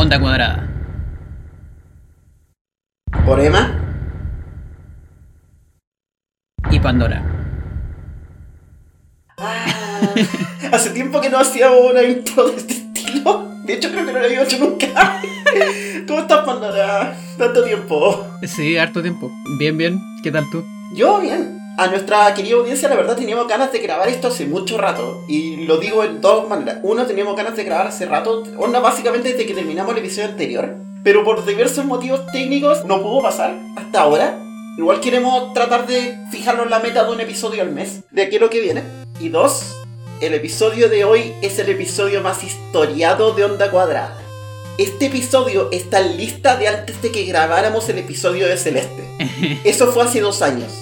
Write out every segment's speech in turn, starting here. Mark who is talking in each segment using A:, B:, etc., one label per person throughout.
A: Onda Cuadrada.
B: Por Emma.
A: Y Pandora.
B: Ah, hace tiempo que no hacíamos una intro de este estilo. De hecho, creo que no lo había hecho nunca. ¿Cómo estás, Pandora? Tanto tiempo.
A: Sí, harto tiempo. Bien, bien. ¿Qué tal tú?
B: Yo, bien. A nuestra querida audiencia, la verdad, teníamos ganas de grabar esto hace mucho rato. Y lo digo en dos maneras. Uno, teníamos ganas de grabar hace rato. Onda, básicamente desde que terminamos el episodio anterior. Pero por diversos motivos técnicos no pudo pasar hasta ahora. Igual queremos tratar de fijarnos la meta de un episodio al mes, de aquí a lo que viene. Y dos, el episodio de hoy es el episodio más historiado de Onda Cuadrada. Este episodio está en lista de antes de que grabáramos el episodio de Celeste. Eso fue hace dos años.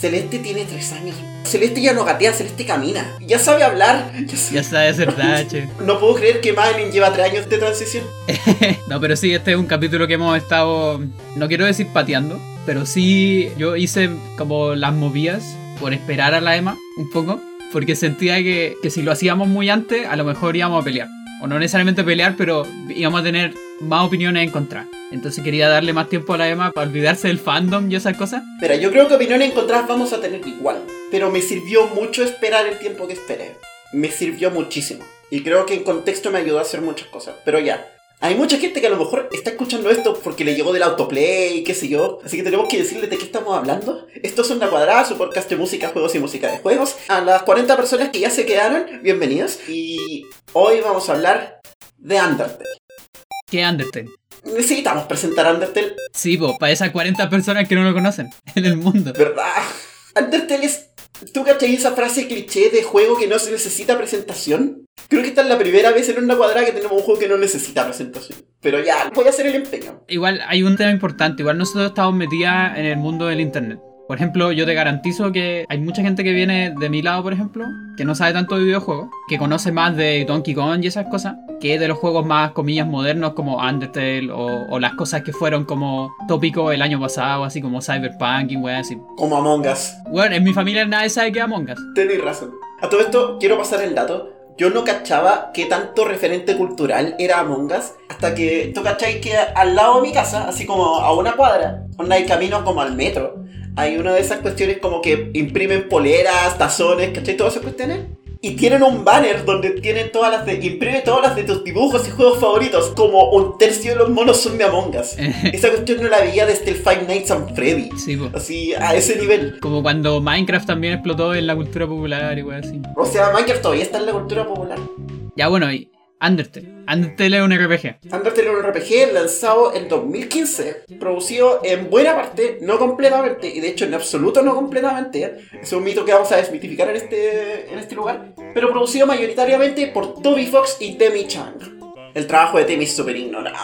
B: Celeste tiene tres años. Celeste ya no gatea, Celeste camina. Ya sabe hablar. Ya sabe-
A: Ya hacer dache.
B: No puedo creer que Madeline lleva tres años de transición.
A: no, pero sí, este es un capítulo que hemos estado, no quiero decir pateando, pero sí yo hice como las movidas por esperar a la Emma un poco, porque sentía que, que si lo hacíamos muy antes, a lo mejor íbamos a pelear. O no necesariamente pelear, pero íbamos a tener más opiniones en contra. Entonces quería darle más tiempo a la Emma para olvidarse del fandom y esas cosas.
B: Mira, yo creo que opiniones encontradas vamos a tener igual. Pero me sirvió mucho esperar el tiempo que esperé. Me sirvió muchísimo. Y creo que en contexto me ayudó a hacer muchas cosas. Pero ya. Hay mucha gente que a lo mejor está escuchando esto porque le llegó del autoplay, qué sé yo. Así que tenemos que decirles de qué estamos hablando. Esto es Onda Cuadrada, su podcast de música, juegos y música de juegos. A las 40 personas que ya se quedaron, bienvenidos. Y hoy vamos a hablar de Undertale.
A: ¿Qué Undertale?
B: Necesitamos presentar Undertale
A: Sí, pues, para esas 40 personas que no lo conocen en el mundo.
B: ¿Verdad? Undertale es... ¿Tú cachai esa frase cliché de juego que no se necesita presentación? Creo que esta es la primera vez en una cuadrada que tenemos un juego que no necesita presentación. Pero ya, voy a hacer el empeño.
A: Igual hay un tema importante, igual nosotros estamos metidas en el mundo del internet. Por ejemplo, yo te garantizo que hay mucha gente que viene de mi lado, por ejemplo, que no sabe tanto de videojuegos, que conoce más de Donkey Kong y esas cosas, que de los juegos más, comillas, modernos como Undertale o, o las cosas que fueron como tópicos el año pasado, así como Cyberpunk y weas así.
B: Como Among Us.
A: Bueno, en mi familia nadie sabe que es Among Us.
B: Tenéis razón. A todo esto, quiero pasar el dato. Yo no cachaba qué tanto referente cultural era Among Us hasta que tú cacháis que al lado de mi casa, así como a una cuadra, donde hay camino como al metro, hay una de esas cuestiones como que imprimen poleras, tazones, ¿cachai? Todas esas cuestiones. Y tienen un banner donde tienen todas las de. Imprime todas las de tus dibujos y juegos favoritos. Como un tercio de los monos son de Among Us. Esa cuestión no la veía desde el Five Nights at Freddy.
A: Sí, po.
B: Así, a ese nivel.
A: Como cuando Minecraft también explotó en la cultura popular y así.
B: O sea, Minecraft todavía está en la cultura popular.
A: Ya bueno, y Undertale. Undertale es un RPG.
B: Undertale es un RPG lanzado en 2015, producido en buena parte, no completamente, y de hecho en absoluto no completamente, es un mito que vamos a desmitificar en este, en este lugar, pero producido mayoritariamente por Toby Fox y Demi Chang. El trabajo de Demi es súper ignorado.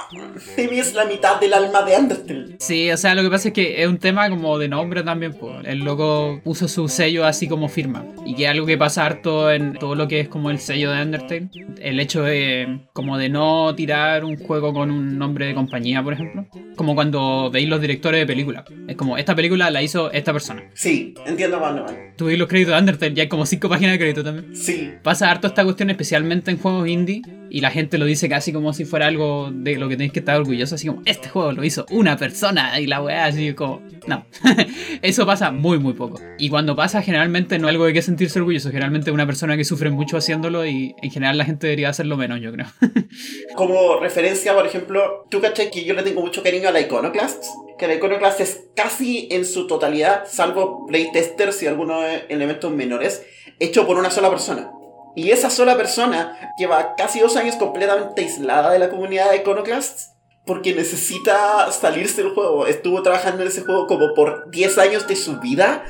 B: Demi es la mitad del alma de Undertale.
A: Sí, o sea, lo que pasa es que es un tema como de nombre también, pues. El loco puso su sello así como firma. Y que es algo que pasa harto en todo lo que es como el sello de Undertale. El hecho de como de no tirar un juego con un nombre de compañía, por ejemplo. Como cuando veis los directores de películas. Es como, esta película la hizo esta persona.
B: Sí, entiendo cuándo van.
A: Tú veis los créditos de Undertale, ya hay como cinco páginas de crédito también.
B: Sí,
A: Pasa harto esta cuestión especialmente en juegos indie y la gente lo dice casi como si fuera algo de lo que tenéis que estar orgulloso, así como este juego lo hizo una persona y la weá así como... No, eso pasa muy muy poco. Y cuando pasa generalmente no es algo de qué sentirse orgulloso, generalmente una persona que sufre mucho haciéndolo y en general la gente debería hacerlo menos, yo creo.
B: Como referencia, por ejemplo, tú cachai que yo le tengo mucho cariño a la Iconoclast. Que la Iconoclast es casi en su totalidad, salvo playtesters y algunos elementos menores, hecho por una sola persona. Y esa sola persona lleva casi dos años completamente aislada de la comunidad de Iconoclast porque necesita salirse del juego. Estuvo trabajando en ese juego como por 10 años de su vida.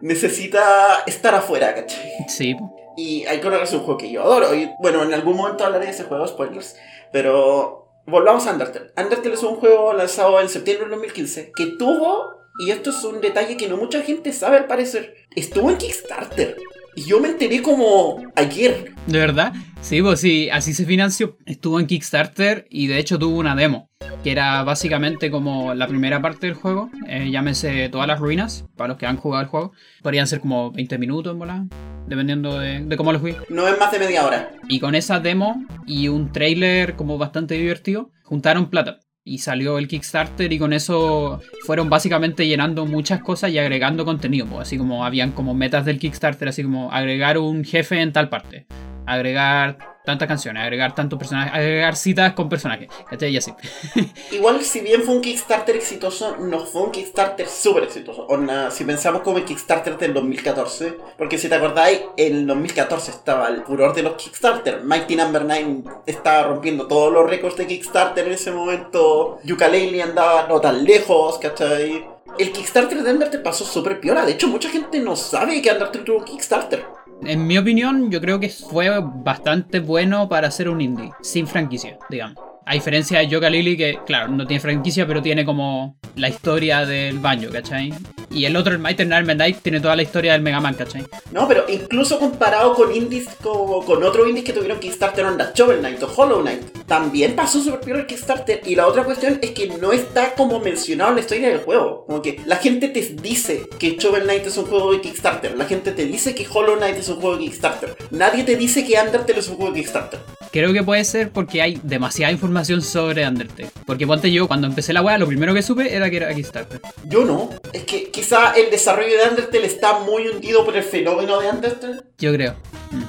B: Necesita estar afuera, ¿cachai?
A: Sí.
B: Y Iconoclast es un juego que yo adoro. Y bueno, en algún momento hablaré de ese juego, spoilers. Pero volvamos a Undertale. Undertale es un juego lanzado en septiembre del 2015 que tuvo, y esto es un detalle que no mucha gente sabe al parecer, estuvo en Kickstarter. Y yo me enteré como ayer.
A: ¿De verdad? Sí, pues sí, así se financió. Estuvo en Kickstarter y de hecho tuvo una demo, que era básicamente como la primera parte del juego. Eh, llámese todas las ruinas, para los que han jugado el juego. Podrían ser como 20 minutos en bola, dependiendo de, de cómo lo fui.
B: No es más de media hora.
A: Y con esa demo y un trailer como bastante divertido, juntaron plata. Y salió el Kickstarter y con eso fueron básicamente llenando muchas cosas y agregando contenido. así como habían como metas del Kickstarter, así como agregar un jefe en tal parte. Agregar tantas canciones, agregar tantos personajes, agregar citas con personajes. ¿Cachai? Y así.
B: Igual, si bien fue un Kickstarter exitoso, no fue un Kickstarter súper exitoso. Si pensamos como el Kickstarter del 2014, porque si te acordáis, en 2014 estaba el furor de los Kickstarter. Mighty Number 9 estaba rompiendo todos los récords de Kickstarter en ese momento. Yooka-Laylee andaba no tan lejos, ¿cachai? El Kickstarter de Undertale pasó súper piola. De hecho, mucha gente no sabe que Undertale tuvo Kickstarter.
A: En mi opinión, yo creo que fue bastante bueno para hacer un indie, sin franquicia, digamos. A diferencia de Yoga Lily, que claro, no tiene franquicia, pero tiene como la historia del baño, ¿cachai? Y el otro, el Mighty Night, tiene toda la historia del Mega Man, ¿cachai?
B: No, pero incluso comparado con indies como con otros indies que tuvieron Kickstarter onda Shovel Knight o Hollow Knight, también pasó súper peor el Kickstarter. Y la otra cuestión es que no está como mencionado en la historia del juego. Como que la gente te dice que Shovel Knight es un juego de Kickstarter. La gente te dice que Hollow Knight es un juego de Kickstarter. Nadie te dice que Undertale es un juego de Kickstarter.
A: Creo que puede ser porque hay demasiada información sobre Undertale. Porque ponte yo, cuando empecé la weá, lo primero que supe era que era Kickstarter.
B: Yo no. Es que quizá el desarrollo de Undertale está muy hundido por el fenómeno de Undertale.
A: Yo creo.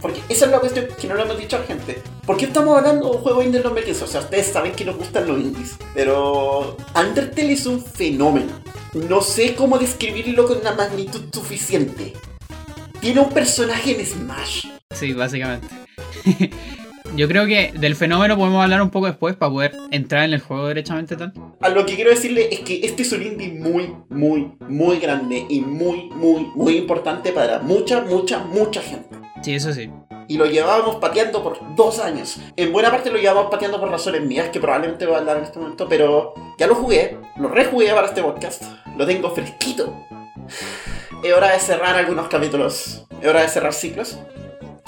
B: Porque esa es la cuestión que no le hemos dicho a la gente. ¿Por qué estamos hablando de un juego indie en 2015? O sea, ustedes saben que nos gustan los indies. Pero Undertale es un fenómeno. No sé cómo describirlo con una magnitud suficiente. Tiene un personaje en Smash.
A: Sí, básicamente. Yo creo que del fenómeno podemos hablar un poco después para poder entrar en el juego derechamente tal.
B: A lo que quiero decirle es que este es un indie muy, muy, muy grande y muy, muy, muy importante para mucha, mucha, mucha gente.
A: Sí, eso sí.
B: Y lo llevábamos pateando por dos años. En buena parte lo llevábamos pateando por razones mías, que probablemente voy a hablar en este momento, pero ya lo jugué, lo rejugué para este podcast. Lo tengo fresquito. Es hora de cerrar algunos capítulos. Es hora de cerrar ciclos.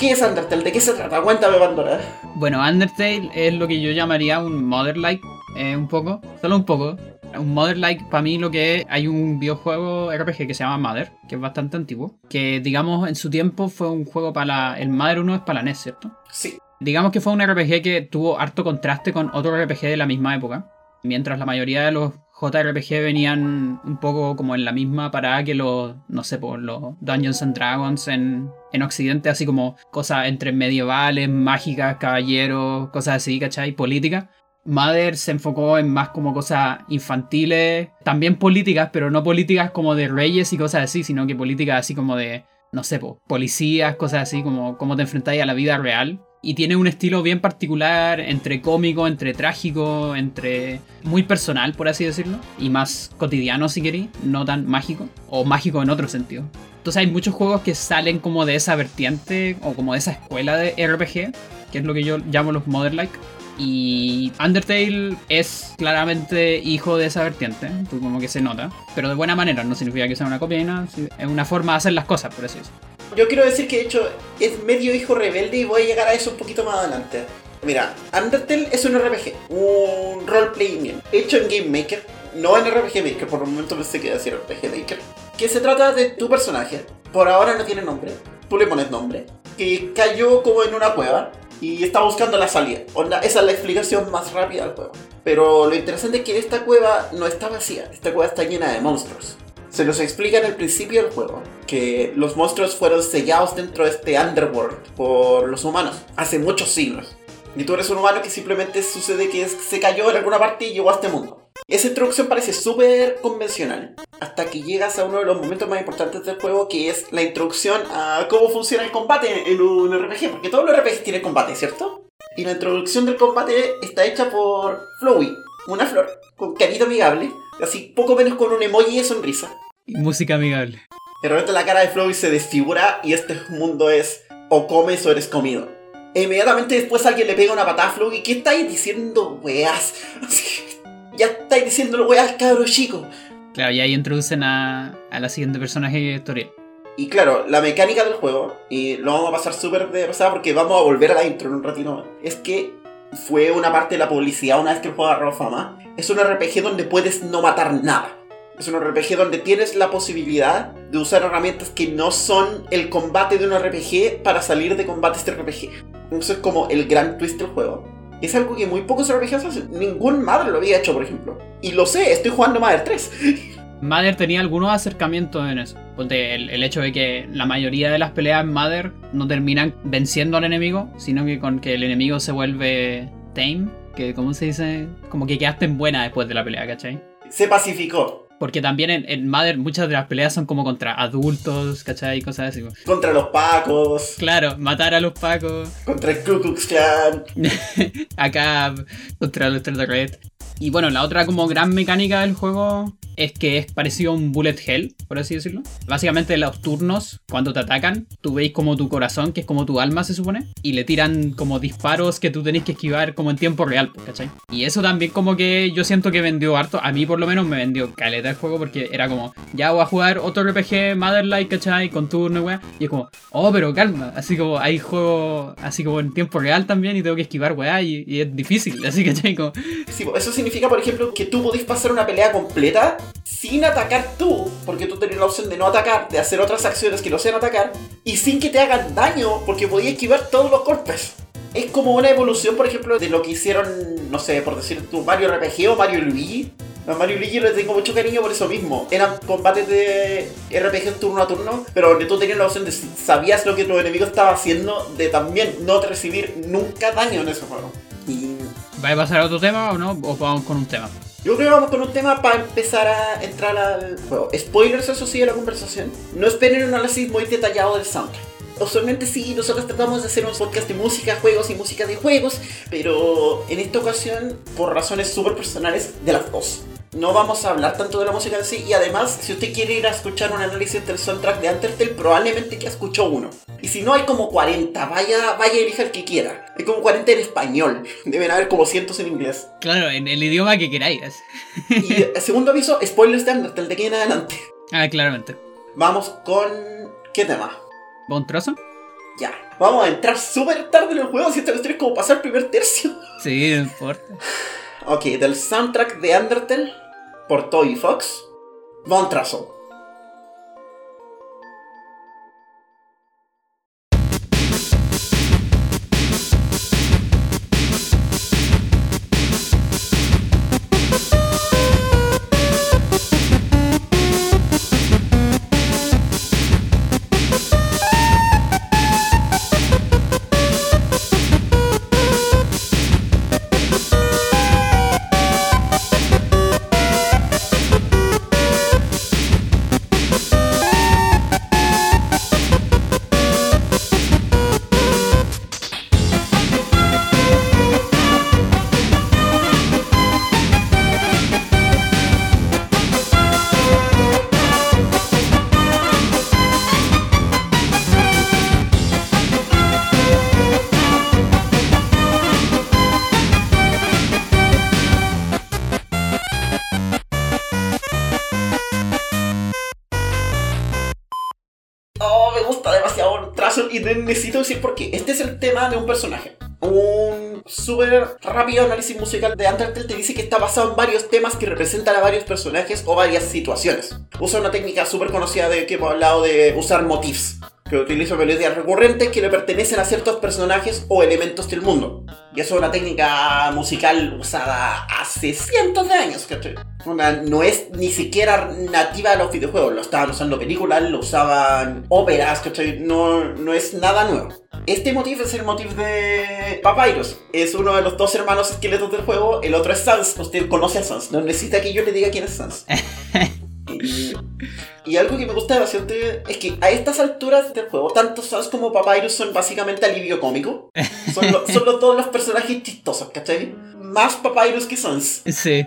B: ¿Qué es Undertale? ¿De qué se trata? Cuéntame, Pandora.
A: Bueno, Undertale es lo que yo llamaría un Mother-like, eh, un poco, solo un poco. Un Mother-like, para mí, lo que es, hay un videojuego RPG que se llama Mother, que es bastante antiguo, que digamos en su tiempo fue un juego para la, el Mother 1 es para la NES, ¿cierto?
B: Sí.
A: Digamos que fue un RPG que tuvo harto contraste con otro RPG de la misma época, mientras la mayoría de los JRPG venían un poco como en la misma parada que los, no sé, por los Dungeons and Dragons en, en Occidente, así como cosas entre medievales, mágicas, caballeros, cosas así, ¿cachai? Política. Mother se enfocó en más como cosas infantiles, también políticas, pero no políticas como de reyes y cosas así, sino que políticas así como de, no sé, po, policías, cosas así, como cómo te enfrentáis a la vida real. Y tiene un estilo bien particular, entre cómico, entre trágico, entre muy personal, por así decirlo, y más cotidiano si queréis, no tan mágico, o mágico en otro sentido. Entonces hay muchos juegos que salen como de esa vertiente, o como de esa escuela de RPG, que es lo que yo llamo los Mother-like. Y Undertale es claramente hijo de esa vertiente, como que se nota, pero de buena manera, no significa que sea una copia, nada, es una forma de hacer las cosas, por así decirlo.
B: Yo quiero decir que de hecho es medio hijo rebelde y voy a llegar a eso un poquito más adelante. Mira, Undertale es un RPG, un role-playing hecho en Game Maker, no en RPG Maker, por un momento pensé que iba a decir RPG Maker, que se trata de tu personaje, por ahora no tiene nombre, tú le pones nombre, que cayó como en una cueva y está buscando la salida. Esa es la explicación más rápida del juego. Pero lo interesante es que esta cueva no está vacía, esta cueva está llena de monstruos. Se nos explica en el principio del juego que los monstruos fueron sellados dentro de este underworld por los humanos hace muchos siglos. Y tú eres un humano que simplemente sucede que se cayó en alguna parte y llegó a este mundo. Esa introducción parece súper convencional, hasta que llegas a uno de los momentos más importantes del juego, que es la introducción a cómo funciona el combate en un RPG, porque todos los RPGs tienen combate, ¿cierto? Y la introducción del combate está hecha por Flowey, una flor, con carita amigable, así poco menos con un emoji de sonrisa.
A: Y música amigable.
B: De repente la cara de Flowey se desfigura y este mundo es o comes o eres comido. E inmediatamente después alguien le pega una patada a Flowey, ¿qué estáis diciendo, weas? ya estáis diciéndolo weas, cabro chico.
A: Claro, y ahí introducen a, a la siguiente personaje de historia.
B: Y claro, la mecánica del juego, y lo vamos a pasar súper de pasada porque vamos a volver a la intro en un ratito, es que fue una parte de la publicidad una vez que el juego agarró fama. Es un RPG donde puedes no matar nada. Es un RPG donde tienes la posibilidad de usar herramientas que no son el combate de un RPG para salir de combates de RPG. Eso es como el gran twist del juego. Es algo que muy pocos RPGs hacen. Ningún Mother lo había hecho, por ejemplo. Y lo sé, estoy jugando Mother 3.
A: Mother tenía algunos acercamientos en eso. El, el hecho de que la mayoría de las peleas en Mother no terminan venciendo al enemigo, sino que con que el enemigo se vuelve tame, que ¿cómo se dice? Como que quedaste en buena después de la pelea, ¿cachai?
B: Se pacificó.
A: Porque también en, en Mother muchas de las peleas son como contra adultos, ¿cachai? Cosas así.
B: Contra los pacos.
A: Claro, matar a los pacos.
B: Contra el Ku Klux Klan.
A: Acá contra los Red. Y bueno, la otra como gran mecánica del juego es que es parecido a un bullet hell, por así decirlo. Básicamente los turnos, cuando te atacan, tú veis como tu corazón, que es como tu alma se supone, y le tiran como disparos que tú tenés que esquivar como en tiempo real, ¿cachai? Y eso también como que yo siento que vendió harto, a mí por lo menos me vendió caleta el juego porque era como, ya voy a jugar otro RPG Motherlight, ¿cachai? Con turno weá. Y es como, oh, pero calma, así como hay juegos así como en tiempo real también y tengo que esquivar weá y, es difícil, así ¿cachai? Como,
B: Sí, eso significa, por ejemplo, que tú podés pasar una pelea completa sin atacar tú, porque tú tenés la opción de no atacar, de hacer otras acciones que no sean atacar, y sin que te hagan daño, porque podías esquivar todos los golpes. Es como una evolución, por ejemplo, de lo que hicieron, no sé, por decir tú, Mario RPG o Mario Luigi. A Mario Luigi les tengo mucho cariño por eso mismo. Eran combates de RPG turno a turno, pero donde tú tenías la opción de si sabías lo que tu enemigo estaba haciendo, de también no recibir nunca daño en ese juego. Y
A: ¿va a pasar a otro tema o no? ¿O vamos con un tema?
B: yo creo que vamos con un tema para empezar a entrar al juego. Spoilers, eso sí, de la conversación. No esperen un análisis muy detallado del soundtrack. Usualmente sí, nosotros tratamos de hacer un podcast de música, juegos y música de juegos, pero en esta ocasión, por razones súper personales, de las dos. No vamos a hablar tanto de la música en sí, y además, si usted quiere ir a escuchar un análisis del soundtrack de Undertale, probablemente que escuchó uno. Y si no, hay como 40, vaya, vaya elija el que quiera. Hay como 40 en español, deben haber como cientos en inglés.
A: Claro, en el idioma que queráis.
B: Y eh, segundo aviso, spoilers de Undertale, de aquí en adelante.
A: Ah, claramente.
B: Vamos con... ¿Qué tema?
A: ¿Va un trozo?
B: Ya. Vamos a entrar súper tarde en el juego, si esta cuestión es como pasar el primer tercio.
A: Sí, no importa.
B: Ok, del soundtrack de Undertale, por Toy Fox, Von. Necesito decir por qué. Este es el tema de un personaje. Un súper rápido análisis musical de Undertale te dice que está basado en varios temas que representan a varios personajes o varias situaciones. Usa una técnica súper conocida de que hemos hablado de usar motifs, que utiliza melodías recurrentes que le pertenecen a ciertos personajes o elementos del mundo. Y eso es una técnica musical usada hace cientos de años, ¿cachai? Onda, no es ni siquiera nativa de los videojuegos, lo estaban usando películas, lo usaban óperas, ¿cachai? No, no es nada nuevo. Este motivo es el motivo de Papyrus. Es uno de los dos hermanos esqueletos del juego. El otro es Sans. Usted conoce a Sans. No necesita que yo le diga quién es Sans. Y, algo que me gusta bastante es que a estas alturas del juego, tanto Sans como Papyrus son básicamente alivio cómico. Son, lo- son los- todos los personajes chistosos, ¿cachai? Más Papyrus que Sans.
A: Sí.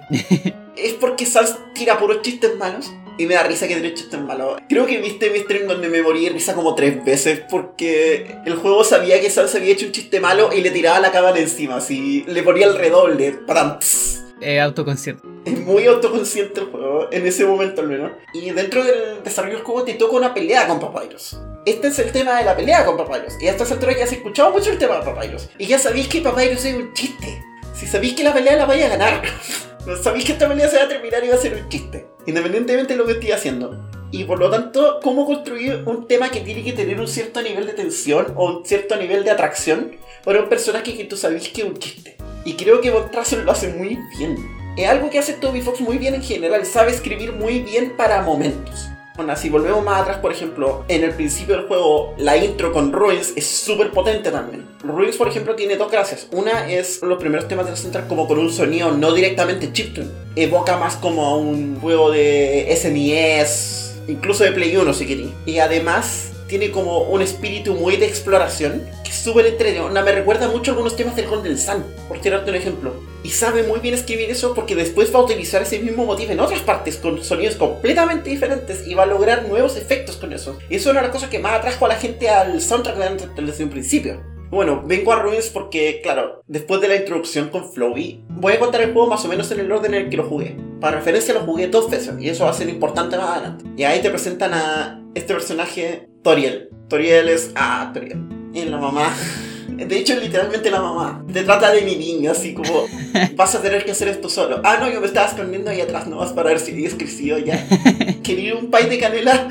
B: Es porque Sans tira puros chistes malos. Y me da risa que tiene chistes malos. Creo que viste mi stream donde me morí de risa como tres veces porque el juego sabía que Sans había hecho un chiste malo y le tiraba la cámara encima. Así le ponía el redoble. Patam, pss.
A: Eh, autoconsciente.
B: Es muy autoconsciente el juego, en ese momento al menos. Y dentro del desarrollo del juego te toca una pelea con Papyrus. Este es el tema de la pelea con Papyrus. Y a estas alturas ya has escuchado mucho el tema de Papyrus. Y ya sabéis que Papyrus es un chiste. Si sabéis que la pelea la vaya a ganar. sabéis que esta pelea se va a terminar y va a ser un chiste. Independientemente de lo que estoy haciendo. Y por lo tanto, ¿cómo construir un tema que tiene que tener un cierto nivel de tensión o un cierto nivel de atracción para un personaje que tú sabes que es un chiste? Y creo que Von lo hace muy bien. Es algo que hace Toby Fox muy bien en general, sabe escribir muy bien para momentos. Bueno, si volvemos más atrás, por ejemplo, en el principio del juego, la intro con Ruins es súper potente también. Ruins, por ejemplo, tiene dos gracias. Una es los primeros temas de la central como con un sonido no directamente chiptune. Evoca más como a un juego de SNES, incluso de Play 1 si queréis. Y además tiene como un espíritu muy de exploración, que es súper entretenido. Me recuerda mucho algunos temas del Golden Sun, por tirarte un ejemplo. Y sabe muy bien escribir eso porque después va a utilizar ese mismo motivo en otras partes con sonidos completamente diferentes y va a lograr nuevos efectos con eso. Y eso es una de las cosas que más atrajo a la gente al soundtrack desde un principio. Bueno, vengo a Ruins porque, claro, después de la introducción con Flowy, voy a contar el juego más o menos en el orden en el que lo jugué. Para referencia lo jugué dos veces y eso va a ser importante más adelante. Y ahí te presentan a este personaje, Toriel. Toriel es... Ah, Toriel. Y la mamá. De hecho, literalmente la mamá. Te trata de mi niño, así como... Vas a tener que hacer esto solo. Ah, no, yo me estaba escondiendo ahí atrás, no vas para ver si es crecido ya. Quería un pay de canela.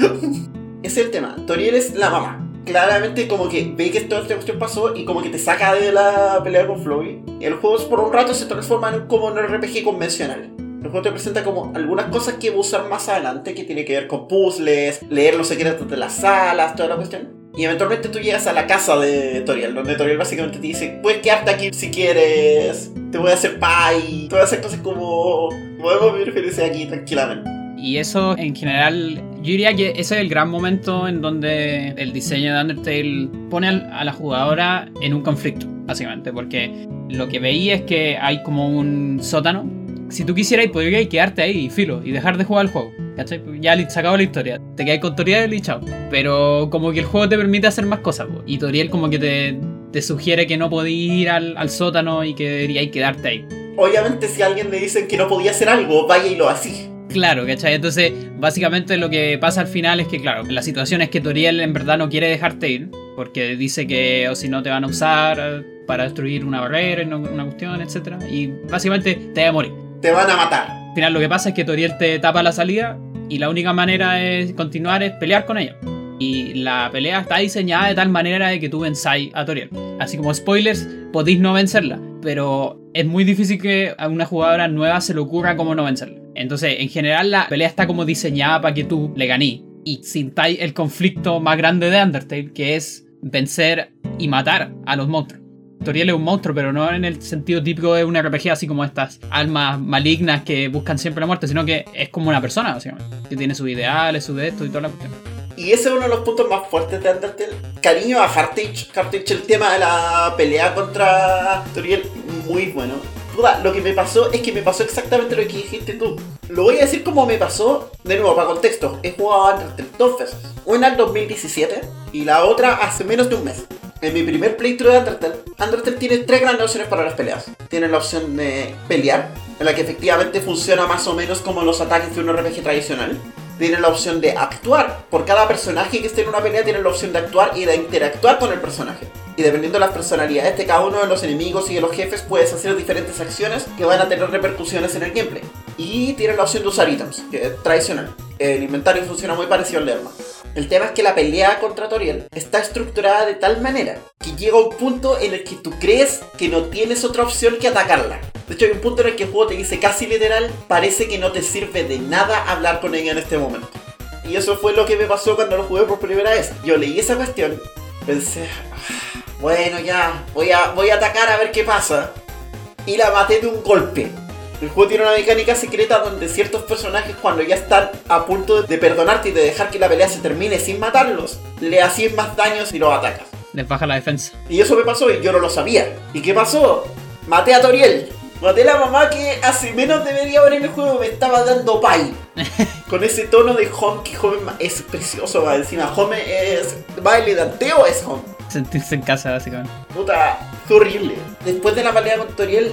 B: es el tema. Toriel es la mamá claramente como que ve que toda esta cuestión pasó y como que te saca de la pelea con Floyd. El juego por un rato se transforma en como un RPG convencional. El juego te presenta como algunas cosas que va a usar más adelante que tiene que ver con puzzles, leer los secretos de las salas, toda la cuestión. Y eventualmente tú llegas a la casa de Toriel, donde Toriel básicamente te dice, puedes quedarte aquí si quieres, te voy a hacer pay, te voy a hacer cosas como, podemos vivir felices aquí tranquilamente.
A: Y eso en general, yo diría que ese es el gran momento en donde el diseño de Undertale pone a la jugadora en un conflicto, básicamente, porque lo que veía es que hay como un sótano. Si tú quisieras, podrías quedarte ahí, filo, y dejar de jugar el juego. ¿Cachai? Ya se acabó la historia. Te quedas con Toriel y chao. Pero como que el juego te permite hacer más cosas. Y Toriel como que te, te sugiere que no podías ir al, al, sótano y que deberías quedarte ahí.
B: Obviamente si a alguien le dicen que no podía hacer algo, vaya y lo así.
A: Claro, ¿cachai? Entonces, básicamente lo que pasa al final es que, claro, la situación es que Toriel en verdad no quiere dejarte ir, porque dice que o si no te van a usar para destruir una barrera, una cuestión, etc. Y básicamente te va a morir.
B: Te van a matar.
A: Al final lo que pasa es que Toriel te tapa la salida y la única manera de continuar es pelear con ella. Y la pelea está diseñada de tal manera de que tú venzáis a Toriel. Así como spoilers, podéis no vencerla, pero es muy difícil que a una jugadora nueva se le ocurra cómo no vencerla. Entonces, en general, la pelea está como diseñada para que tú le ganí y sintáis el conflicto más grande de Undertale, que es vencer y matar a los monstruos. Toriel es un monstruo, pero no en el sentido típico de un RPG, así como estas almas malignas que buscan siempre la muerte, sino que es como una persona, básicamente, que tiene sus ideales, su de esto y toda la cuestión.
B: Y ese es uno de los puntos más fuertes de Undertale. Cariño a Hartage. Hartage, el tema de la pelea contra Toriel, muy bueno lo que me pasó es que me pasó exactamente lo que dijiste tú. Lo voy a decir como me pasó, de nuevo, para contexto. He jugado Undertale dos veces. Una en 2017 y la otra hace menos de un mes. En mi primer playthrough de Undertale, Undertale tiene tres grandes opciones para las peleas. Tiene la opción de pelear, en la que efectivamente funciona más o menos como los ataques de un RPG tradicional. Tiene la opción de actuar. Por cada personaje que esté en una pelea, tiene la opción de actuar y de interactuar con el personaje y dependiendo de las personalidades de cada uno de los enemigos y de los jefes puedes hacer diferentes acciones que van a tener repercusiones en el gameplay. Y tiene la opción de usar ítems, que es tradicional. El inventario funciona muy parecido al de arma. El tema es que la pelea contra Toriel está estructurada de tal manera que llega un punto en el que tú crees que no tienes otra opción que atacarla. De hecho, hay un punto en el que el juego te dice casi literal, parece que no te sirve de nada hablar con ella en este momento. Y eso fue lo que me pasó cuando lo jugué por primera vez. Yo leí esa cuestión, pensé, ah, bueno, ya, voy a, voy a atacar a ver qué pasa. Y la maté de un golpe. El juego tiene una mecánica secreta donde ciertos personajes cuando ya están a punto de perdonarte y de dejar que la pelea se termine sin matarlos, le hacen más daño si los atacas.
A: Les baja la defensa.
B: Y eso me pasó y yo no lo sabía. ¿Y qué pasó? Maté a Toriel. Maté a la mamá que hace menos de media hora en el juego me estaba dando pay. Con ese tono de home que home es precioso, va encima. Home es baile de anteo es home
A: sentirse en casa, básicamente.
B: Puta, horrible. Después de la pelea con Toriel,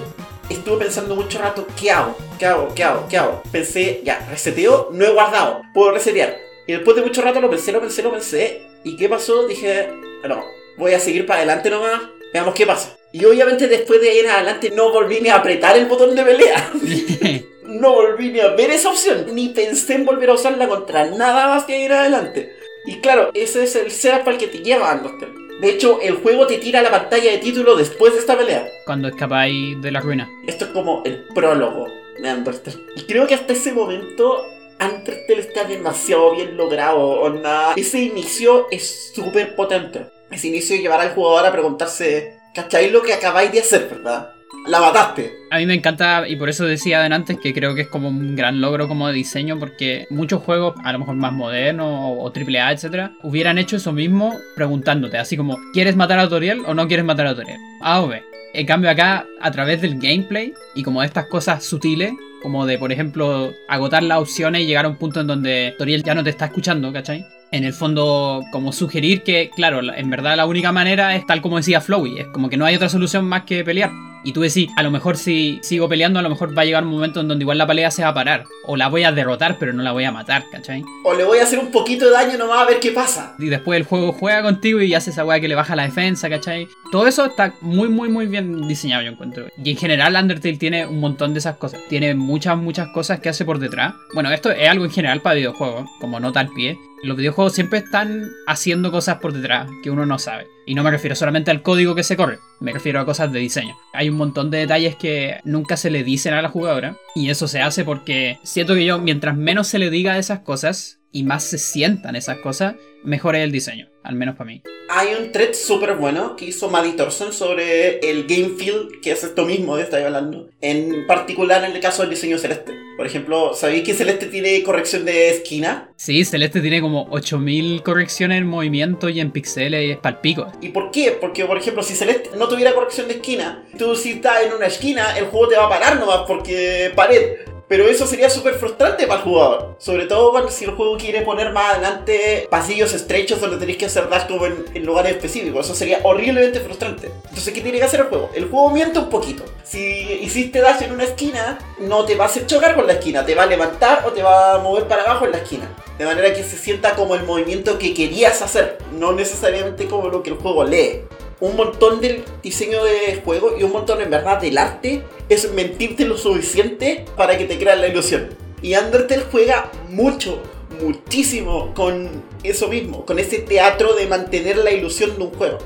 B: estuve pensando mucho rato, ¿qué hago? ¿Qué hago? ¿Qué hago? ¿Qué hago? Pensé, ya, reseteo, no he guardado, puedo resetear. Y después de mucho rato lo pensé, lo pensé, lo pensé. ¿Y qué pasó? Dije, no, voy a seguir para adelante nomás, veamos qué pasa. Y obviamente después de ir adelante no volví ni a apretar el botón de pelea. no volví ni a ver esa opción, ni pensé en volver a usarla contra nada más que ir adelante. Y claro, ese es el setup al que te lleva Undertale. De hecho, el juego te tira a la pantalla de título después de esta pelea.
A: Cuando escapáis de la ruina.
B: Esto es como el prólogo de Undertale. Y creo que hasta ese momento Undertale está demasiado bien logrado. Onda. Ese inicio es súper potente. Ese inicio llevará al jugador a preguntarse, ¿cacháis lo que acabáis de hacer, verdad? La mataste.
A: A mí me encanta, y por eso decía antes que creo que es como un gran logro como de diseño, porque muchos juegos, a lo mejor más modernos o, AAA, etcétera, hubieran hecho eso mismo preguntándote, así como, ¿quieres matar a Toriel o no quieres matar a Toriel? A o B. En cambio acá, a través del gameplay y como estas cosas sutiles, como de, por ejemplo, agotar las opciones y llegar a un punto en donde Toriel ya no te está escuchando, ¿cachai? En el fondo, como sugerir que, claro, en verdad la única manera es tal como decía Flowey, es como que no hay otra solución más que pelear. Y tú decís, a lo mejor si sigo peleando, a lo mejor va a llegar un momento en donde igual la pelea se va a parar. O la voy a derrotar, pero no la voy a matar, ¿cachai?
B: O le voy a hacer un poquito de daño nomás a ver qué pasa.
A: Y después el juego juega contigo y hace esa weá que le baja la defensa, ¿cachai? Todo eso está muy, muy, muy bien diseñado, yo encuentro. Y en general Undertale tiene un montón de esas cosas. Tiene muchas, muchas cosas que hace por detrás. Bueno, esto es algo en general para videojuegos, como nota al pie. Los videojuegos siempre están haciendo cosas por detrás que uno no sabe. Y no me refiero solamente al código que se corre, me refiero a cosas de diseño. Hay un montón de detalles que nunca se le dicen a la jugadora. Y eso se hace porque siento que yo, mientras menos se le diga esas cosas y más se sientan esas cosas, mejor es el diseño, al menos para mí.
B: Hay un thread súper bueno que hizo Maddie Thorson sobre el game feel, que es esto mismo de estar hablando. En particular en el caso del diseño celeste. Por ejemplo, ¿sabéis que Celeste tiene corrección de esquina?
A: Sí, Celeste tiene como 8000 correcciones en movimiento y en píxeles y es palpico.
B: ¿Y por qué? Porque, por ejemplo, si Celeste no tuviera corrección de esquina, tú si estás en una esquina, el juego te va a parar nomás porque pared. Pero eso sería súper frustrante para el jugador. Sobre todo si el juego quiere poner más adelante pasillos estrechos donde tenéis que hacer dash como en, lugares específicos. Eso sería horriblemente frustrante. Entonces, ¿qué tiene que hacer el juego? El juego miente un poquito. Si hiciste dash en una esquina, no te va a hacer chocar con la esquina. Te va a levantar o te va a mover para abajo en la esquina. De manera que se sienta como el movimiento que querías hacer. No necesariamente como lo que el juego lee un montón del diseño de juego y un montón en verdad del arte es mentirte lo suficiente para que te creas la ilusión. Y Undertale juega mucho, muchísimo con eso mismo, con ese teatro de mantener la ilusión de un juego.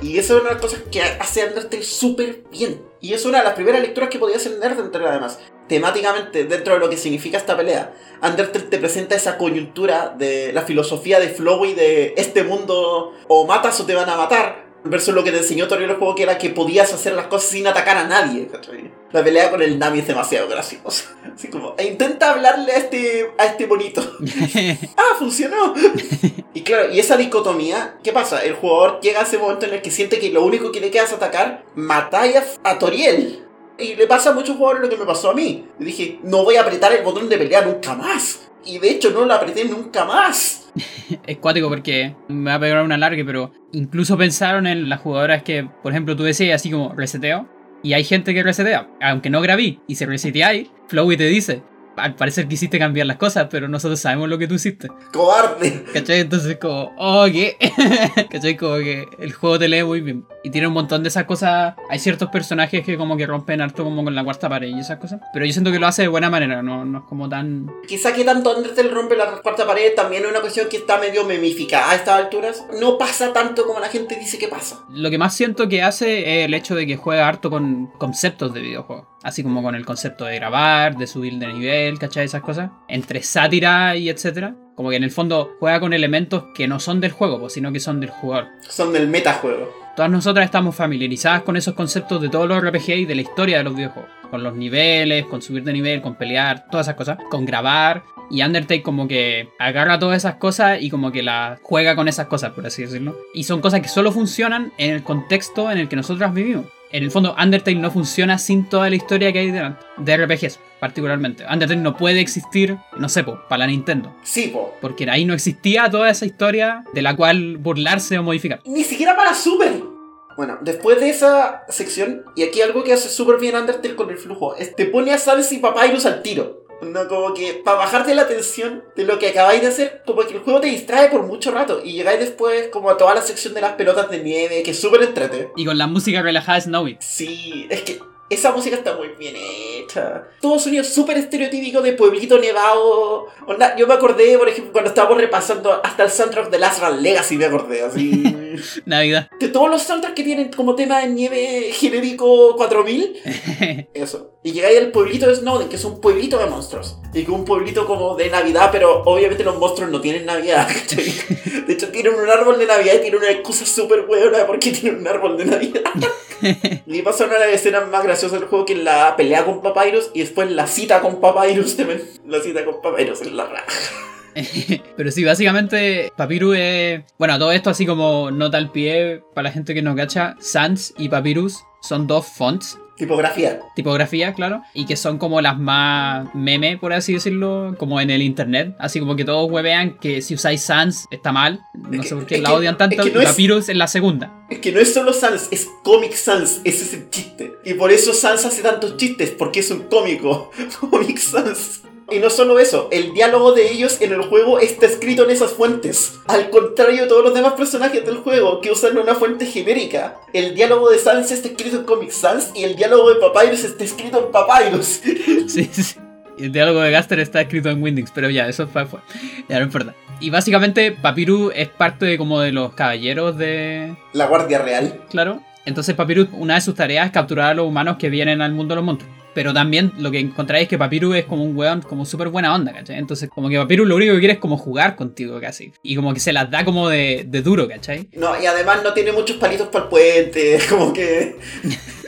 B: Y eso es una de las cosas que hace Undertale súper bien. Y es una de las primeras lecturas que podía hacer Undertale además. Temáticamente, dentro de lo que significa esta pelea, Undertale te presenta esa coyuntura de la filosofía de Flowey de este mundo o matas o te van a matar Versus lo que te enseñó Toriel el juego, que era que podías hacer las cosas sin atacar a nadie. La pelea con el Nami es demasiado graciosa. Así como, e intenta hablarle a este, a este bonito. ah, funcionó. y claro, y esa dicotomía, ¿qué pasa? El jugador llega a ese momento en el que siente que lo único que le queda es atacar, matáis a Toriel. Y le pasa a muchos jugadores lo que me pasó a mí. Y dije, no voy a apretar el botón de pelea nunca más. Y de hecho no lo apreté nunca más.
A: es cuático porque me va a pegar una larga, pero incluso pensaron en las jugadoras que, por ejemplo, tú decías así como reseteo. Y hay gente que resetea, aunque no grabé, y se reseteáis, Flowey te dice, al parecer quisiste cambiar las cosas, pero nosotros sabemos lo que tú hiciste.
B: ¡Cobarde!
A: ¿Cachai? Entonces, como, oh, ¿qué? ¿Cachai? Como que el juego te lee muy bien. Y tiene un montón de esas cosas. Hay ciertos personajes que, como que rompen harto, como con la cuarta pared y esas cosas. Pero yo siento que lo hace de buena manera, no, no es como tan.
B: Quizá que tanto Undertale rompe la cuarta pared también es una cuestión que está medio memificada a estas alturas. No pasa tanto como la gente dice que pasa.
A: Lo que más siento que hace es el hecho de que juega harto con conceptos de videojuegos así como con el concepto de grabar, de subir de nivel, ¿cachai? Esas cosas, entre sátira y etcétera. Como que en el fondo juega con elementos que no son del juego, pues, sino que son del jugador.
B: Son del metajuego.
A: Todas nosotras estamos familiarizadas con esos conceptos de todos los RPG y de la historia de los videojuegos. Con los niveles, con subir de nivel, con pelear, todas esas cosas. Con grabar. Y Undertale como que agarra todas esas cosas y como que las juega con esas cosas, por así decirlo. Y son cosas que solo funcionan en el contexto en el que nosotras vivimos en el fondo Undertale no funciona sin toda la historia que hay delante, de RPGs particularmente. Undertale no puede existir, no sé, para la Nintendo.
B: Sí, po.
A: Porque ahí no existía toda esa historia de la cual burlarse o modificar.
B: Ni siquiera para Super. Bueno, después de esa sección, y aquí algo que hace súper bien Undertale con el flujo, es te pone a Sans y Papyrus al tiro. No, como que para bajarte la tensión de lo que acabáis de hacer, como que el juego te distrae por mucho rato y llegáis después como a toda la sección de las pelotas de nieve, que es súper entrete.
A: Y con la música relajada Snowy.
B: Sí, es que esa música está muy bien hecha. Todo sonido súper estereotípico de pueblito nevado. Onda, yo me acordé, por ejemplo, cuando estábamos repasando hasta el soundtrack de Last Run Legacy, me acordé, así.
A: Navidad.
B: De todos los soundtracks que tienen como tema de nieve genérico 4000. Eso. Y llegáis al pueblito de Snowden, que es un pueblito de monstruos. Y que un pueblito como de Navidad, pero obviamente los monstruos no tienen Navidad. De hecho, tienen un árbol de Navidad y tienen una excusa súper buena de por qué tienen un árbol de Navidad. y pasa una de las escenas más graciosas del juego que es la pelea con Papyrus y después la cita con Papyrus. La cita con Papyrus en la raja.
A: Pero sí, básicamente Papyrus es... Bueno, todo esto así como nota al pie para la gente que no cacha. Sans y Papyrus son dos fonts
B: Tipografía.
A: tipografía, claro, y que son como las más meme, por así decirlo, como en el internet. Así como que todos huevean que si usáis Sans está mal. No
B: Es
A: sé
B: que-
A: por qué la
B: que-
A: odian tanto.
B: es que no es-
A: Papyrus es la segunda.
B: Es que no es solo Sans, es Comic Sans, ese es el chiste. Y por eso Sans hace tantos chistes, porque es un cómico. Comic Sans. Y no solo eso, el diálogo de ellos en el juego está escrito en esas fuentes. Al contrario de todos los demás personajes del juego que usan una fuente genérica. El diálogo de Sans está escrito en Comic Sans y el diálogo de Papyrus está escrito en Papyrus.
A: Sí, sí. Y el diálogo de Gaster está escrito en Windix, pero ya, eso fue, fue. Ya no importa. Y básicamente Papyrus es parte de como de los caballeros de...
B: La Guardia Real.
A: Claro. Entonces Papyrus, una de sus tareas es capturar a los humanos que vienen al mundo de los monstruos. Pero también lo que encontráis es que Papyrus es como un weón como súper buena onda, ¿cachai? Entonces como que Papyrus lo único que quiere es como jugar contigo casi. Y como que se las da como de, de duro, ¿cachai?
B: No, y además no tiene muchos palitos para el puente. Como que.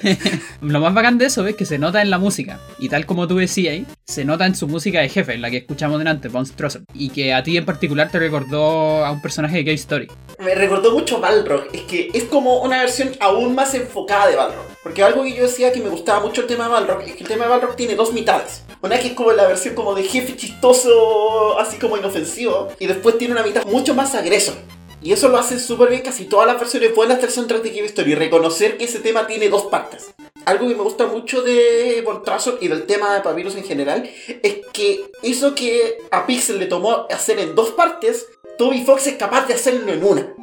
A: Lo más bacán de eso es que se nota en la música. Y tal como tú decías, se nota en su música de jefe, la que escuchamos delante, Bones Trosser. Y que a ti en particular te recordó a un personaje de Gay Story.
B: Me recordó mucho Balrog, es que es como una versión aún más enfocada de Balrog. Porque algo que yo decía que me gustaba mucho el tema de Balrog es que el tema de Balrog tiene dos mitades. Una que es como la versión como de jefe chistoso, así como inofensivo, y después tiene una mitad mucho más agresor. Y eso lo hacen súper bien casi todas las versiones buenas del soundtrack de Cave Story, reconocer que ese tema tiene dos partes. Algo que me gusta mucho de Voltrazor y del tema de Papyrus en general es que hizo que a Pixel le tomó hacer en dos partes, Toby Fox es capaz de hacerlo en una.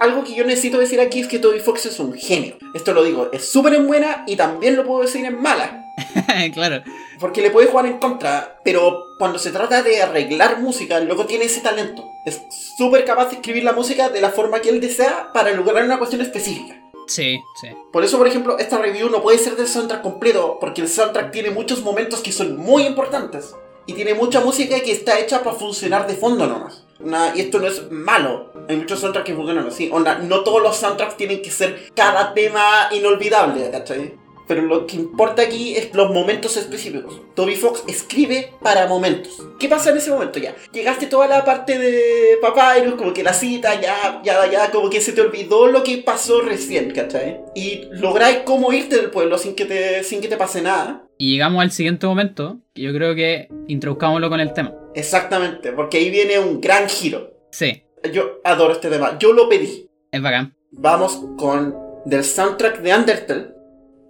B: Algo que yo necesito decir aquí es que Toby Fox es un genio. Esto lo digo, es súper en buena y también lo puedo decir en mala.
A: claro.
B: Porque le puede jugar en contra, pero cuando se trata de arreglar música, el loco tiene ese talento. Es súper capaz de escribir la música de la forma que él desea para lograr una cuestión específica.
A: Sí, sí.
B: Por eso, por ejemplo, esta review no puede ser del soundtrack completo, porque el soundtrack tiene muchos momentos que son muy importantes. Y tiene mucha música que está hecha para funcionar de fondo nomás. Una- y esto no es malo. Hay muchos soundtracks que funcionan así. Onda, no todos los soundtracks tienen que ser cada tema inolvidable, ¿cachai? Pero lo que importa aquí es los momentos específicos. Toby Fox escribe para momentos. ¿Qué pasa en ese momento ya? Llegaste toda la parte de Papyrus, como que la cita, ya, ya, ya, como que se te olvidó lo que pasó recién, ¿cachai? Y lográis cómo irte del pueblo sin que te, sin que te pase nada.
A: Y llegamos al siguiente momento, que yo creo que introduzcámoslo con el tema.
B: Exactamente, porque ahí viene un gran giro.
A: Sí,
B: Yo adoro este tema, yo lo pedí.
A: es bacán.
B: Vamos con del soundtrack de Undertale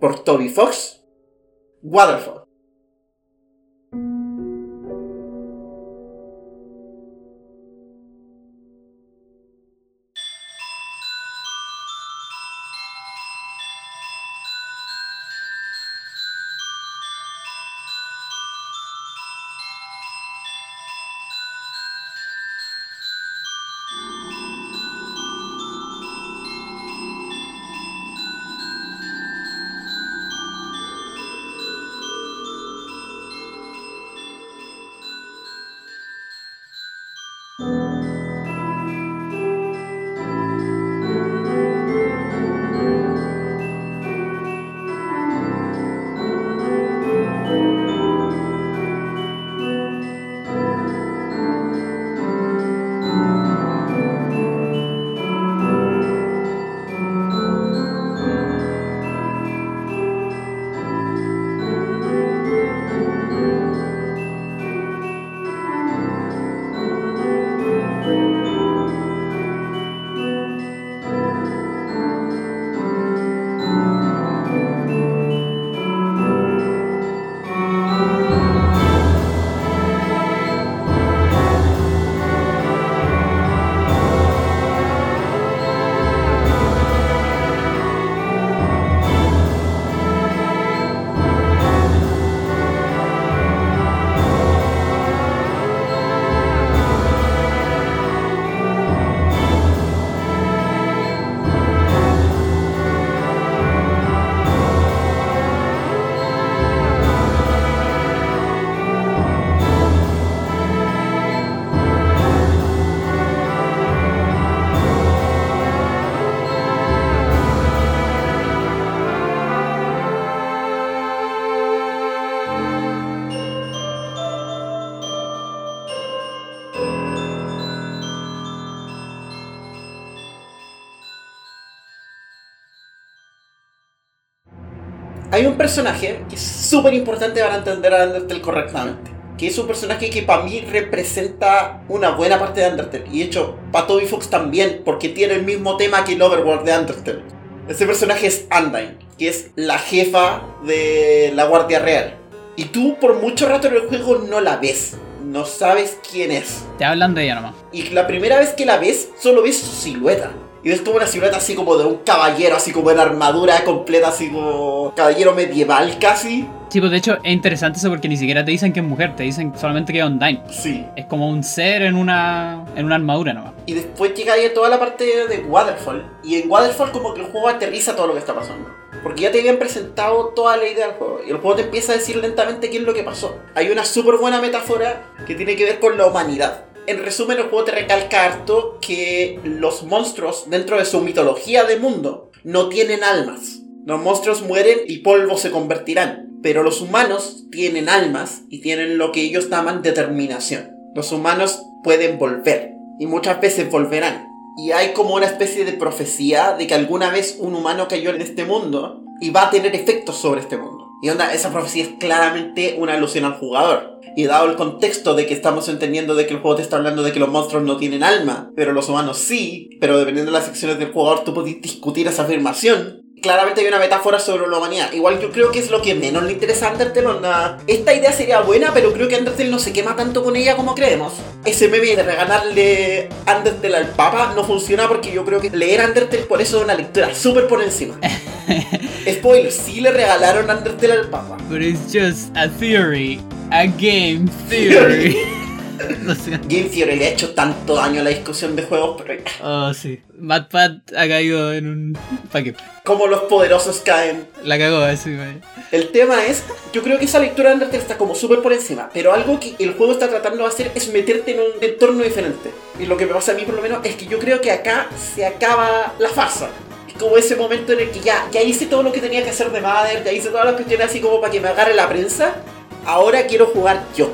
B: por Toby Fox, Waterfall. Hay un personaje que es súper importante para entender a Undertale correctamente. Que es un personaje que para mí representa una buena parte de Undertale. Y de hecho, para Toby Fox también, porque tiene el mismo tema que el Overworld de Undertale. Ese personaje es Undyne, que es la jefa de la Guardia Real. Y tú por mucho rato en el juego no la ves. No sabes quién es.
A: Te hablan de ella nomás.
B: Y la primera vez que la ves, solo ves su silueta. Y ves como una silueta así como de un caballero, así como en armadura completa, así como caballero medieval casi.
A: Sí, pues de hecho es interesante eso porque ni siquiera te dicen que es mujer, te dicen solamente que es Undyne.
B: Sí.
A: Es como un ser en una, en una armadura nomás.
B: Y después llega ahí a toda la parte de Waterfall. Y en Waterfall como que el juego aterriza todo lo que está pasando. Porque ya te habían presentado toda la idea del juego. Y el juego te empieza a decir lentamente qué es lo que pasó. Hay una súper buena metáfora que tiene que ver con la humanidad. En resumen, el juego te recalca que los monstruos, dentro de su mitología de mundo, no tienen almas. Los monstruos mueren y polvo se convertirán. Pero los humanos tienen almas y tienen lo que ellos llaman determinación. Los humanos pueden volver y muchas veces volverán. Y hay como una especie de profecía de que alguna vez un humano cayó en este mundo y va a tener efectos sobre este mundo. Y onda, esa profecía es claramente una alusión al jugador. Y dado el contexto de que estamos entendiendo de que el juego te está hablando de que los monstruos no tienen alma, pero los humanos sí, pero dependiendo de las secciones del jugador tú puedes discutir esa afirmación. Claramente hay una metáfora sobre la humanidad. Igual yo creo que es lo que menos le interesa a Undertale. Onda. Esta idea sería buena, pero creo que Undertale no se quema tanto con ella como creemos. Ese meme de regalarle Undertale al Papa no funciona porque yo creo que leer Undertale por eso es una lectura súper por encima. Spoiler, sí le regalaron Undertale al Papa.
A: But it's just a theory. A game theory. sé.
B: Game Theory le ha hecho tanto daño a la discusión de juegos, pero
A: Oh, sí. MadPad ha caído en un paquete.
B: como los poderosos caen.
A: La cagó así, güey.
B: El tema es, yo creo que esa lectura de Undertale está como súper por encima, pero algo que el juego está tratando de hacer es meterte en un entorno diferente. Y lo que me pasa a mí por lo menos es que yo creo que acá se acaba la farsa. Es como ese momento en el que ya, ya hice todo lo que tenía que hacer de Mother, ya hice todas las cuestiones así como para que me agarre la prensa. Ahora quiero jugar yo.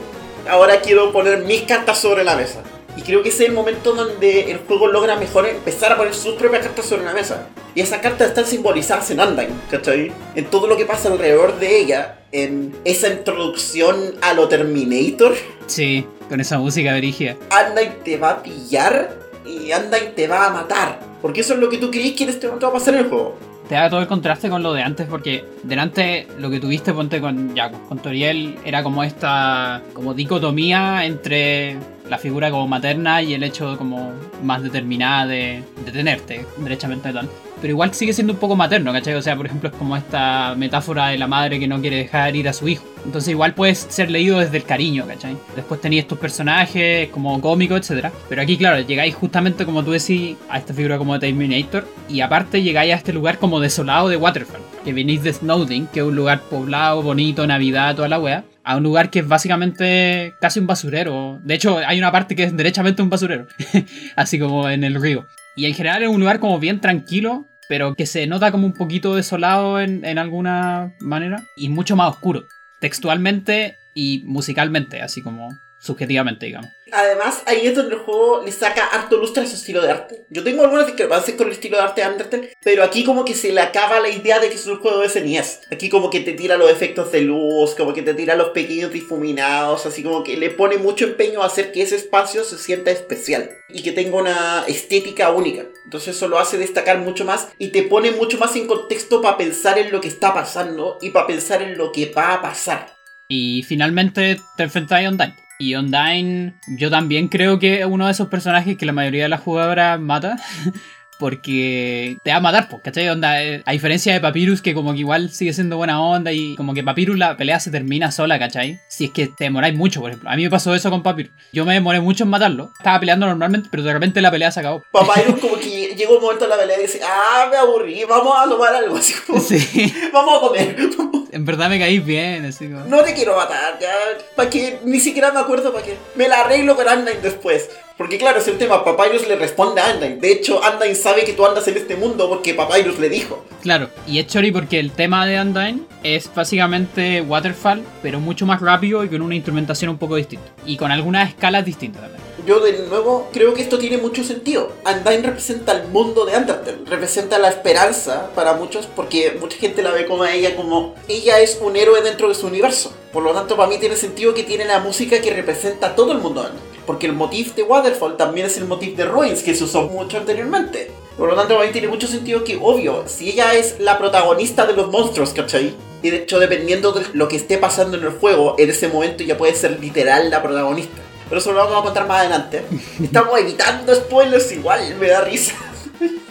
B: Ahora quiero poner mis cartas sobre la mesa. Y creo que ese es el momento donde el juego logra mejor empezar a poner sus propias cartas sobre la mesa. Y esas cartas están simbolizadas en Undyne, ¿cachai? En todo lo que pasa alrededor de ella, en esa introducción a lo Terminator.
A: Sí, con esa música brígida.
B: Undyne te va a pillar y Undyne te va a matar. Porque eso es lo que tú crees que en este momento va a pasar en el juego.
A: Te da todo el contraste con lo de antes, porque delante lo que tuviste, ponte con, ya, con Toriel, era como esta como dicotomía entre la figura como materna y el hecho como más determinada de, de tenerte, derechamente tal. Pero igual sigue siendo un poco materno, ¿cachai? O sea, por ejemplo, es como esta metáfora de la madre que no quiere dejar ir a su hijo. Entonces igual puede ser leído desde el cariño, ¿cachai? Después tenéis estos personajes como cómicos, etc. Pero aquí, claro, llegáis justamente, como tú decís, a esta figura como Terminator. Y aparte llegáis a este lugar como desolado de Waterfall. Que venís de Snowdin, que es un lugar poblado, bonito, Navidad, toda la wea. A un lugar que es básicamente casi un basurero. De hecho, hay una parte que es derechamente un basurero. Así como en el río. Y en general es un lugar como bien tranquilo, pero que se nota como un poquito desolado en, en alguna manera. Y mucho más oscuro. Textualmente y musicalmente, así como subjetivamente, digamos.
B: Además, ahí es donde el juego le saca harto lustre a su estilo de arte. Yo tengo algunas discrepancias con el estilo de arte de Undertale, pero aquí como que se le acaba la idea de que es un juego de SNES. Aquí como que te tira los efectos de luz, como que te tira los pequeños difuminados, así como que le pone mucho empeño a hacer que ese espacio se sienta especial y que tenga una estética única. Entonces eso lo hace destacar mucho más y te pone mucho más en contexto para pensar en lo que está pasando y para pensar en lo que va a pasar.
A: Y finalmente te enfrentas a Undyne. Y Undyne, yo también creo que es uno de esos personajes que la mayoría de las jugadoras mata. Porque te va a matar, pues, ¿cachai? Onda, eh, a diferencia de Papyrus, que como que igual sigue siendo buena onda y como que Papyrus la pelea se termina sola, ¿cachai? Si es que te demoráis mucho, por ejemplo. A mí me pasó eso con Papyrus. Yo me demoré mucho en matarlo. Estaba peleando normalmente, pero de repente la pelea se acabó.
B: Papyrus como que llegó un momento en la pelea y dice, ah, me aburrí, vamos a tomar algo así como,
A: Sí,
B: vamos a comer.
A: en verdad me caí bien, así como...
B: No te quiero matar, ya. ¿Para qué? Ni siquiera me acuerdo para qué. Me la arreglo con Undyne después. Porque claro, es el tema. Papyrus le responde a Undyne. De hecho, Undyne sabe que tú andas en este mundo porque Papyrus le dijo.
A: Claro, y es chori porque el tema de Undyne es básicamente Waterfall, pero mucho más rápido y con una instrumentación un poco distinta. Y con algunas escalas distintas también.
B: Yo de nuevo creo que esto tiene mucho sentido. Undyne representa el mundo de Undertale, representa la esperanza para muchos, porque mucha gente la ve como a ella como ella es un héroe dentro de su universo. Por lo tanto, para mí tiene sentido que tiene la música que representa a todo el mundo. Porque el motif de Waterfall también es el motif de Ruins, que se usó mucho anteriormente. Por lo tanto, para mí tiene mucho sentido que, obvio, si ella es la protagonista de los monstruos, ¿cachai? Y de hecho, dependiendo de lo que esté pasando en el juego, en ese momento ya puede ser literal la protagonista. Pero eso lo vamos a contar más adelante. Estamos evitando spoilers igual, me da risa.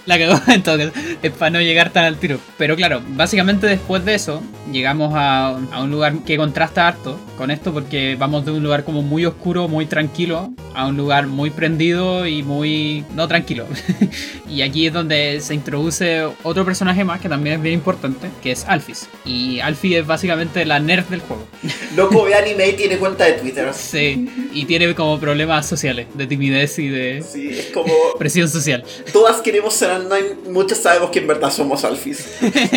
A: La cagó entonces, es para no llegar tan al tiro. Pero claro, básicamente después de eso, llegamos a, a, un lugar que contrasta harto con esto, porque vamos de un lugar como muy oscuro, muy tranquilo, a un lugar muy prendido y muy. no tranquilo. y aquí es donde se introduce otro personaje más que también es bien importante, que es Alphys. Y Alfie es básicamente la nerd del juego.
B: Loco ve anime y tiene cuenta de Twitter.
A: Sí, y tiene como problemas sociales, de timidez y de.
B: Sí, es como.
A: presión social.
B: Todas queremos ser Undyne, muchos sabemos que en verdad somos Alphys.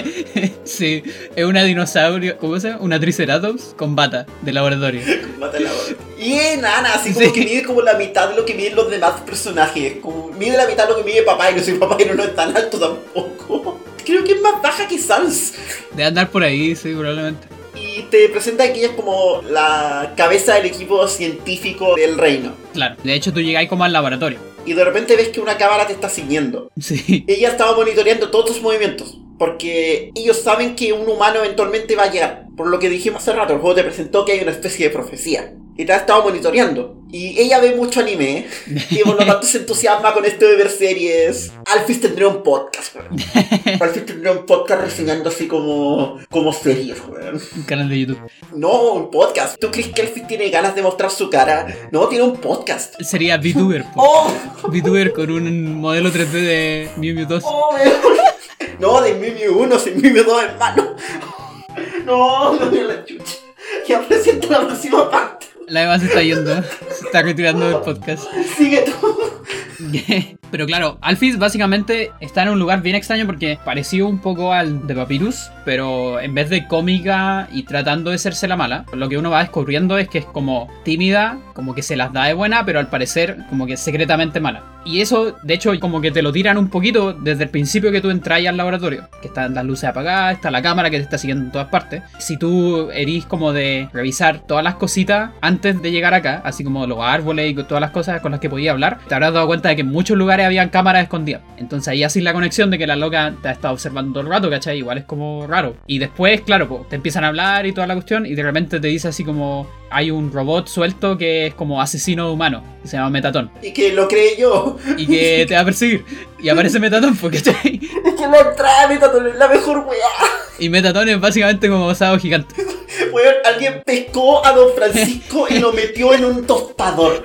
A: sí, es una dinosaurio, ¿cómo se llama? Una Triceratops con bata de laboratorio.
B: con bata de laboratorio. Y enana, así como sí. que mide como la mitad de lo que miden los demás personajes. Como mide la mitad de lo que mide papá y no soy papá y no, no es tan alto tampoco. Creo que es más baja que Sans.
A: De andar por ahí, sí, probablemente.
B: Y te presenta que ella es como la cabeza del equipo científico del reino.
A: Claro, de hecho tú llegáis como al laboratorio
B: y de repente ves que una cámara te está siguiendo.
A: Sí.
B: Ella estaba monitoreando todos tus movimientos. Porque ellos saben que un humano eventualmente va a llegar. Por lo que dijimos hace rato, el juego te presentó que hay una especie de profecía. Y te ha estado monitoreando. Y ella ve mucho anime. Y por lo tanto se entusiasma con esto de ver series. Alphys tendría un podcast, weón. Alphys tendría un podcast reseñando así como, como series, weón.
A: Un canal de YouTube.
B: No, un podcast. ¿Tú crees que Alphys tiene ganas de mostrar su cara? No, tiene un podcast.
A: Sería VTuber.
B: ¡Oh!
A: VTuber con un modelo 3D de Mew Mew 2.
B: ¡Oh, No, de Mew Mew 1, sin Mew Mew 2, hermano. No, no me la chucha. Ya presento la próxima parte.
A: La Eva se está yendo, se está retirando del podcast.
B: Sigue tú.
A: Pero claro, Alphys básicamente está en un lugar bien extraño porque pareció un poco al de Papyrus, pero en vez de cómica y tratando de serse la mala, lo que uno va descubriendo es que es como tímida, como que se las da de buena, pero al parecer como que secretamente mala. Y eso, de hecho, como que te lo tiran un poquito desde el principio que tú entras al laboratorio, que están las luces apagadas, está la cámara que te está siguiendo en todas partes. Si tú erís como de revisar todas las cositas antes de llegar acá, así como los árboles y todas las cosas con las que podía hablar, te habrás dado cuenta de que en muchos lugares habían cámaras escondidas. Entonces ahí así la conexión de que la loca te ha estado observando todo el rato, ¿cachai? Igual es como raro. Y después, claro, pues, te empiezan a hablar y toda la cuestión, y de repente te dice así como hay un robot suelto que es como asesino que se llama Metatón.
B: Y que lo creé yo.
A: Y que te va a perseguir. Y aparece Metatón porque.
B: Es que lo trae Metatón, es la mejor weá.
A: Y Metatón es básicamente como osado gigante.
B: Weón, alguien pescó a Don Francisco y lo metió en un tostador.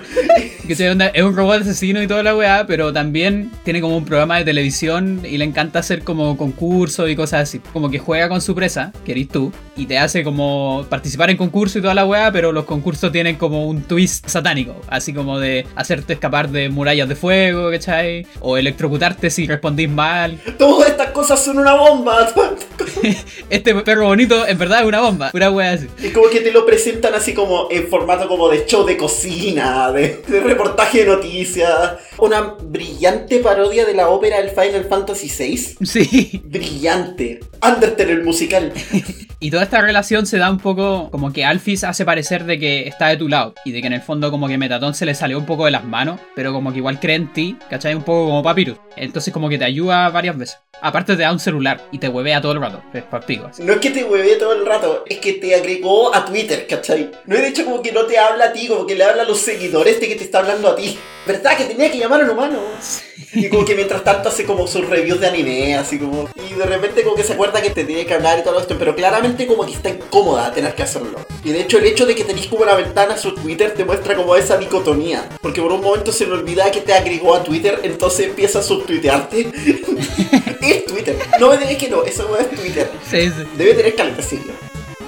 A: Que sea, onda, es un robot asesino y toda la weá, pero también tiene como un programa de televisión y le encanta hacer como concursos y cosas así. Como que juega con su presa, que eres tú, y te hace como participar en concursos y toda la weá, pero los concursos tienen como un twist satánico. Así como de hacerte escapar de murallas de fuego, ¿cachai? O electrocutarte si respondís mal.
B: Todas estas cosas son una bomba.
A: este perro bonito en verdad es una bomba. Una wea así.
B: Y como que te lo presentan así como en formato como de show de cocina, de, de reportaje de noticias. Una brillante parodia de la ópera del Final Fantasy VI.
A: Sí.
B: Brillante. Undertale el musical.
A: y toda esta relación se da un poco como que Alphys hace parecer de que está de tu lado y de que en el fondo como que Metatón se le salió un poco de las manos, pero como que igual cree en ti, ¿cachai? Un poco como Papyrus. Entonces como que te ayuda varias veces. Aparte te da un celular y te huevea todo el rato. Es partido.
B: No es que te huevee todo el rato, es que te agregó a Twitter, ¿cachai? No he dicho como que no te habla a ti, como que le habla a los seguidores de que te está hablando a ti. ¿Verdad? Que tenía que llamar a un humano. Y como que mientras tanto hace como sus reviews de anime, así como... Y de repente como que se acuerda que te tiene que hablar y todo esto, pero claramente como que está incómoda tener que hacerlo. Y de hecho el hecho de que tenéis como una ventana a su Twitter te muestra como esa dicotomía. Porque por un momento se le olvida que te agregó a Twitter, entonces empieza a subtuitearte. es Twitter. No me digas que no, eso no es Twitter.
A: Sí, sí.
B: Debe tener calentacillo.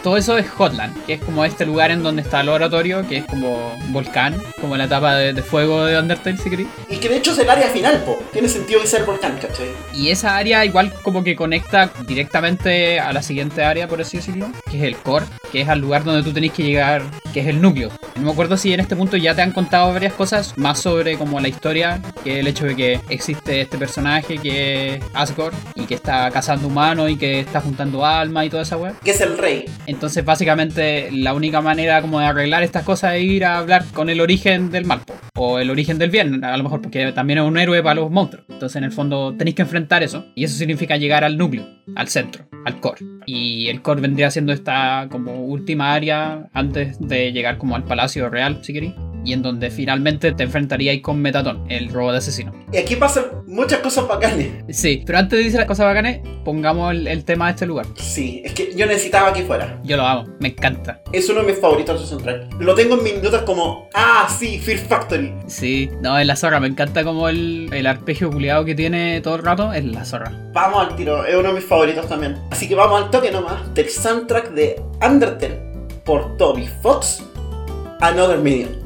A: Todo eso es Hotland, que es como este lugar en donde está el laboratorio, que es como volcán, como la etapa de, de fuego de Undertale, si queréis.
B: Y que de hecho es el área final, po. Tiene sentido que sea el volcán, ¿cachai?
A: Y esa área igual como que conecta directamente a la siguiente área, por así decirlo, que es el core, que es al lugar donde tú tenés que llegar, que es el núcleo. No me acuerdo si en este punto ya te han contado varias cosas más sobre como la historia, que el hecho de que existe este personaje que es Asgore y que está cazando humanos y que está juntando almas y toda esa weá.
B: Que es el rey.
A: Entonces básicamente la única manera como de arreglar estas cosas es ir a hablar con el origen del mal, o el origen del bien, a lo mejor porque también es un héroe para los monstruos. Entonces en el fondo tenéis que enfrentar eso y eso significa llegar al núcleo, al centro, al core. Y el core vendría siendo esta como última área antes de llegar como al Palacio Real, si queréis. Y en donde finalmente te enfrentaríais con Metatón, el robot asesino.
B: Y aquí pasan muchas cosas bacanes.
A: Sí, pero antes de decir las cosas bacanes, pongamos el, el tema de este lugar.
B: Sí, es que yo necesitaba que fuera.
A: Yo lo amo, me encanta.
B: Es uno de mis favoritos de soundtrack. Lo tengo en mis notas como, ah, sí, Fear Factory.
A: Sí, no, es la zorra, me encanta como el, el arpegio culiado que tiene todo el rato, es la zorra.
B: Vamos al tiro, es uno de mis favoritos también. Así que vamos al toque nomás del soundtrack de Undertale por Toby Fox, Another Medium.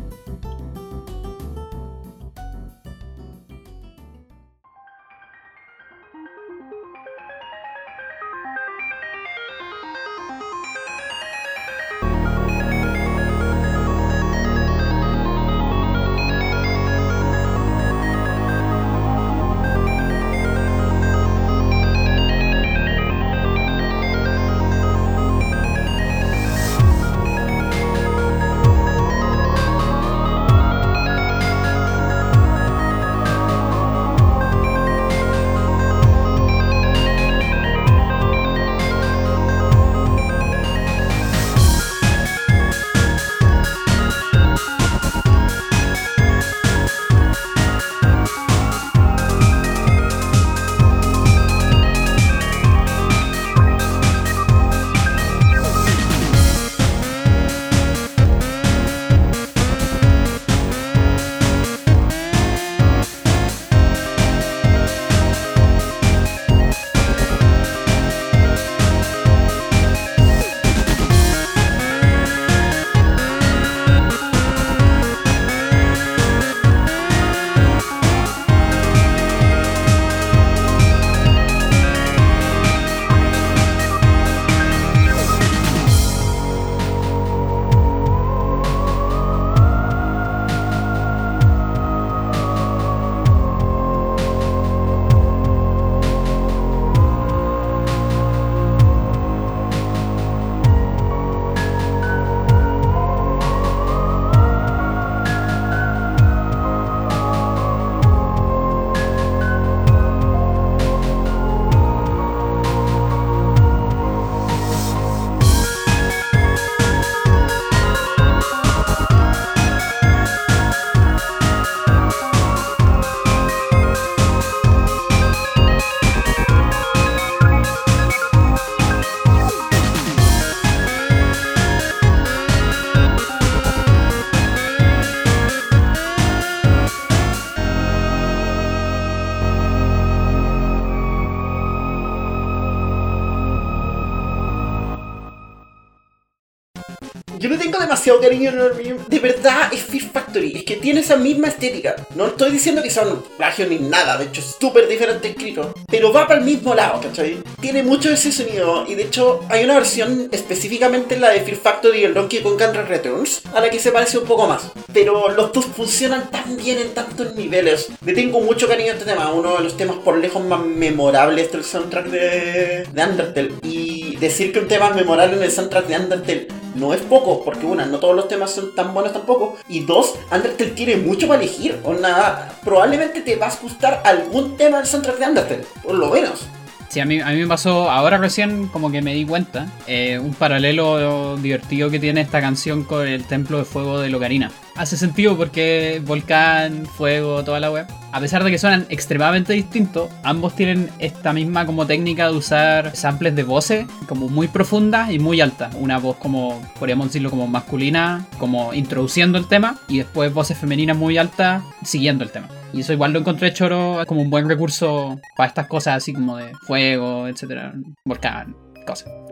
B: De verdad es Fear Factory. Es que tiene esa misma estética. No estoy diciendo que son plagio ni nada. De hecho, es súper diferente escrito. Pero va para el mismo lado, ¿cachai? Tiene mucho ese sonido. Y de hecho, hay una versión específicamente la de Fear Factory y el Donkey Kong Country Returns. A la que se parece un poco más. Pero los dos funcionan tan bien en tantos niveles. Le tengo mucho cariño a este tema. Uno de los temas por lejos más memorables del soundtrack de, de Undertale. Y decir que un tema es memorable en el soundtrack de Undertale no es poco, porque una, no todos los temas son tan buenos tampoco, y dos, Undertale tiene mucho para elegir, o nada, probablemente te va a gustar algún tema del soundtrack de Undertale, por lo menos.
A: Sí, a mí, a mí me pasó ahora recién como que me di cuenta, eh, un paralelo divertido que tiene esta canción con el Templo de Fuego de Locarina. Hace sentido porque volcán, fuego, toda la web. A pesar de que suenan extremadamente distintos, ambos tienen esta misma como técnica de usar samples de voces como muy profundas y muy altas. Una voz como, podríamos decirlo, como masculina, como introduciendo el tema, y después voces femeninas muy altas siguiendo el tema. Y eso igual lo encontré choro como un buen recurso para estas cosas así como de fuego, etcétera, volcán,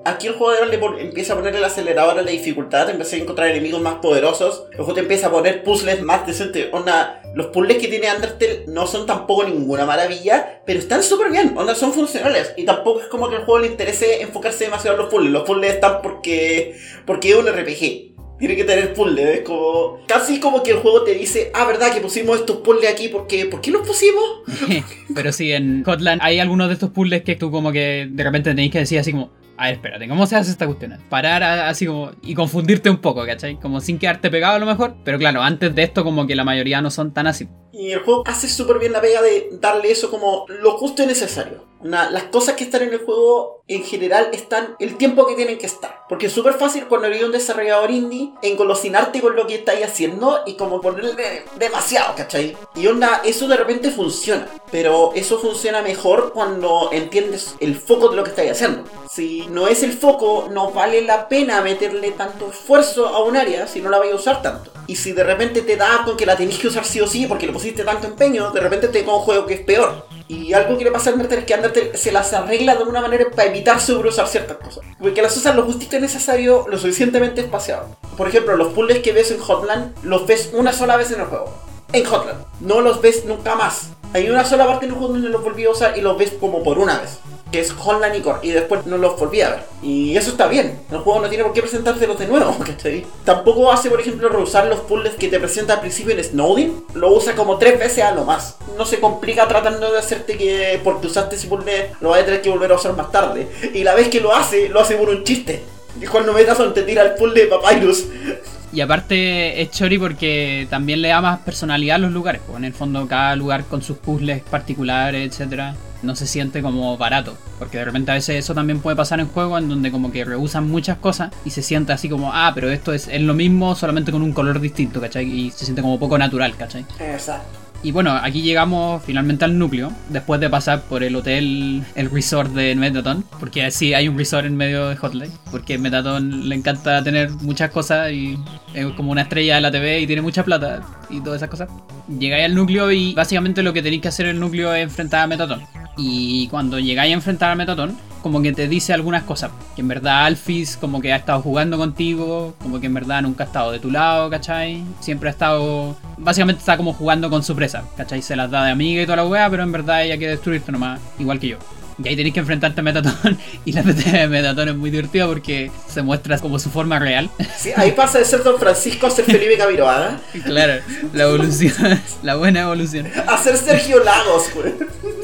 B: Aquí el jugador le empieza a poner el acelerador a la dificultad, empieza a encontrar enemigos más poderosos, luego te empieza a poner puzzles más decentes. Onda, los puzzles que tiene Undertale no son tampoco ninguna maravilla, pero están súper bien, onda, son funcionales. Y tampoco es como que al juego le interese enfocarse demasiado en los puzzles. Los puzzles están porque, porque es un RPG. Tiene que tener puzzles, es como... Casi como que el juego te dice, ah, ¿verdad que pusimos estos puzzles aquí? porque ¿Por qué los pusimos?
A: Pero sí, en Hotland hay algunos de estos puzzles que tú como que de repente tenéis que decir así como, a ver, espérate, ¿cómo se hace esta cuestión? Parar así como y confundirte un poco, ¿cachai? Como sin quedarte pegado a lo mejor. Pero claro, antes de esto como que la mayoría no son tan así.
B: Y el juego hace súper bien la pega de darle eso como lo justo y necesario. Una- las cosas que están en el juego en general están el tiempo que tienen que estar. Porque es súper fácil cuando eres un desarrollador indie engolosinarte con lo que estáis haciendo y como ponerle demasiado, ¿cachai? Y onda, eso de repente funciona. Pero eso funciona mejor cuando entiendes el foco de lo que estáis haciendo. Si no es el foco, no vale la pena meterle tanto esfuerzo a un área si no la vais a usar tanto. Y si de repente te da con que la tenéis que usar sí o sí porque le pusiste tanto empeño, de repente te queda un juego que es peor. Y algo que le pasa al Undertale es que Undertale se las arregla de una manera para evitar sobreusar ciertas cosas. Porque las usan lo justito necesario, lo suficientemente espaciado. Por ejemplo, los puzzles que ves en Hotland, los ves una sola vez en el juego. En Hotland. No los ves nunca más. Hay una sola parte en el juego donde los volví a usar y los ves como por una vez. Que es Hotland y Core. Y después no los volví a ver. Y eso está bien. El juego no tiene por qué presentárselos de nuevo. ¿cachai? Tampoco hace, por ejemplo, reusar los puzzles que te presenta al principio en Snowden. Lo usa como tres veces a lo más. No se complica tratando de hacerte que porque usaste ese puzzle lo vas a tener que volver a usar más tarde. Y la vez que lo hace, lo hace por un chiste. Y cuando Metason te tira el puzzle de Papyrus.
A: Y aparte es chori porque también le da más personalidad a los lugares. Pues en el fondo cada lugar con sus puzzles particulares, etcétera, no se siente como barato. Porque de repente a veces eso también puede pasar en juegos en donde como que rehusan muchas cosas y se siente así como, ah, pero esto es, es lo mismo solamente con un color distinto, ¿cachai? Y se siente como poco natural, ¿cachai?
B: Exacto.
A: Y bueno, aquí llegamos finalmente al núcleo, después de pasar por el hotel, el resort de Metaton, porque sí hay un resort en medio de Hotline, porque Metaton le encanta tener muchas cosas y es como una estrella de la TV y tiene mucha plata y todas esas cosas. Llegáis al núcleo y básicamente lo que tenéis que hacer en el núcleo es enfrentar a Metaton. Y cuando llegáis a enfrentar a Metaton, como que te dice algunas cosas. Que en verdad Alphys como que ha estado jugando contigo, como que en verdad nunca ha estado de tu lado, ¿cachai? Siempre ha estado... Básicamente está como jugando con su presa, ¿cachai? Se las da de amiga y toda la wea, pero en verdad ella quiere destruirte nomás, igual que yo. Y ahí tenéis que enfrentarte a Metaton. Y la PT de Metaton es muy divertida porque se muestra como su forma real.
B: Sí, ahí pasa de ser Don Francisco a ser Felipe Camiroaga.
A: claro, la evolución, la buena evolución.
B: A ser Sergio Lagos, güey.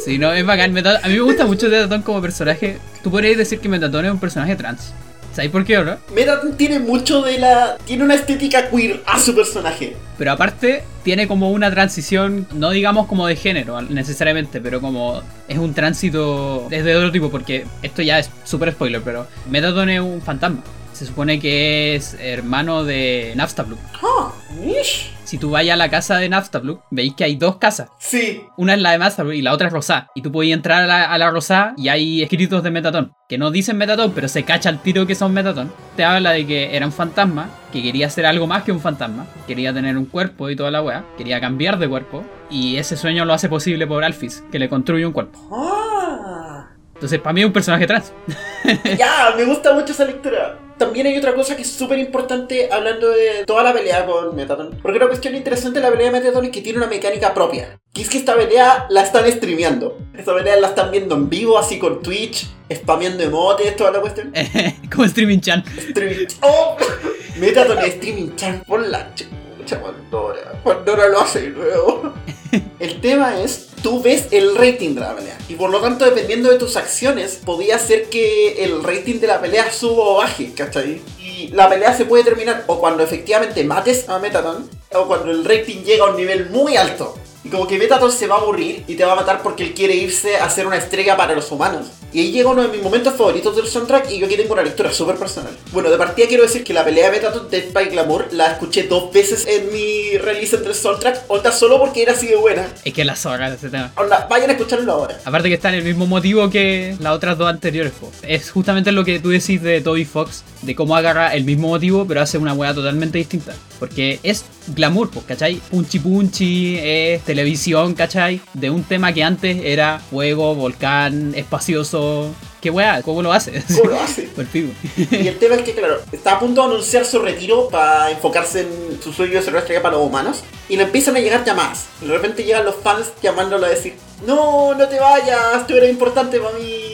A: Sí, no, es bacán. Metaton- a mí me gusta mucho Metaton como personaje. Tú podrías decir que Metaton es un personaje trans. ¿Sabes por qué, o no?
B: Metaton tiene mucho de la. Tiene una estética queer a su personaje.
A: Pero aparte, tiene como una transición, no digamos como de género necesariamente, pero como es un tránsito desde otro tipo, porque esto ya es súper spoiler, pero Metaton es un fantasma. Se supone que es hermano de Naftablook.
B: Ah, mish.
A: Si tú vayas a la casa de Naftablook, veis que hay dos casas.
B: Sí.
A: Una es la de Naftablook y la otra es Rosá. Y tú puedes entrar a la, a la Rosá y hay escritos de Metaton. Que no dicen Metaton, pero se cacha al tiro que son Metaton. Te habla de que era un fantasma, que quería ser algo más que un fantasma. Quería tener un cuerpo y toda la wea. Quería cambiar de cuerpo. Y ese sueño lo hace posible por Alphys, que le construye un cuerpo.
B: Ah.
A: Entonces, para mí es un personaje trans.
B: Ya, me gusta mucho esa lectura. También hay otra cosa que es súper importante hablando de toda la pelea con Metaton. Porque una cuestión interesante de la pelea de Metaton es que tiene una mecánica propia. Que es que esta pelea la están streameando. Esta pelea la están viendo en vivo, así con Twitch, spameando emotes, toda la cuestión.
A: como Streaming Chan.
B: Streaming. ¡Oh! Metaton es streaming chan por la chucha, Pandora. Pandora lo hace de nuevo. El tema es, tú ves el rating de la pelea. Y por lo tanto, dependiendo de tus acciones, podía hacer que el rating de la pelea suba o baje, ¿cachai? Y la pelea se puede terminar o cuando efectivamente mates a Metaton, o cuando el rating llega a un nivel muy alto. Y como que Metaton se va a aburrir y te va a matar porque él quiere irse a hacer una estrella para los humanos. Y ahí llega uno de mis momentos favoritos del soundtrack y yo aquí tengo una lectura súper personal. Bueno, de partida quiero decir que la pelea de Metaton de Spike Glamour la escuché dos veces en mi release entre el soundtrack, onda solo porque era así de buena.
A: Es que la zorra de ese tema.
B: Onda, vayan a escucharlo ahora.
A: Aparte que está en el mismo motivo que las otras dos anteriores. po. Es justamente lo que tú decís de Toby Fox, de cómo agarra el mismo motivo, pero hace una weá totalmente distinta. Porque es glamour, pues, ¿cachai? Punchi punchi, es televisión, ¿cachai? De un tema que antes era fuego, volcán, espacioso. ¿qué weá? ¿Cómo lo hace?
B: ¿Cómo lo hace? Y el tema es que, claro, está a punto de anunciar su retiro para enfocarse en su sueño de ser una estrella para los humanos. Y le empiezan a llegar llamadas. Y de repente llegan los fans llamándolo a decir: No, no te vayas, tú eres importante para mí.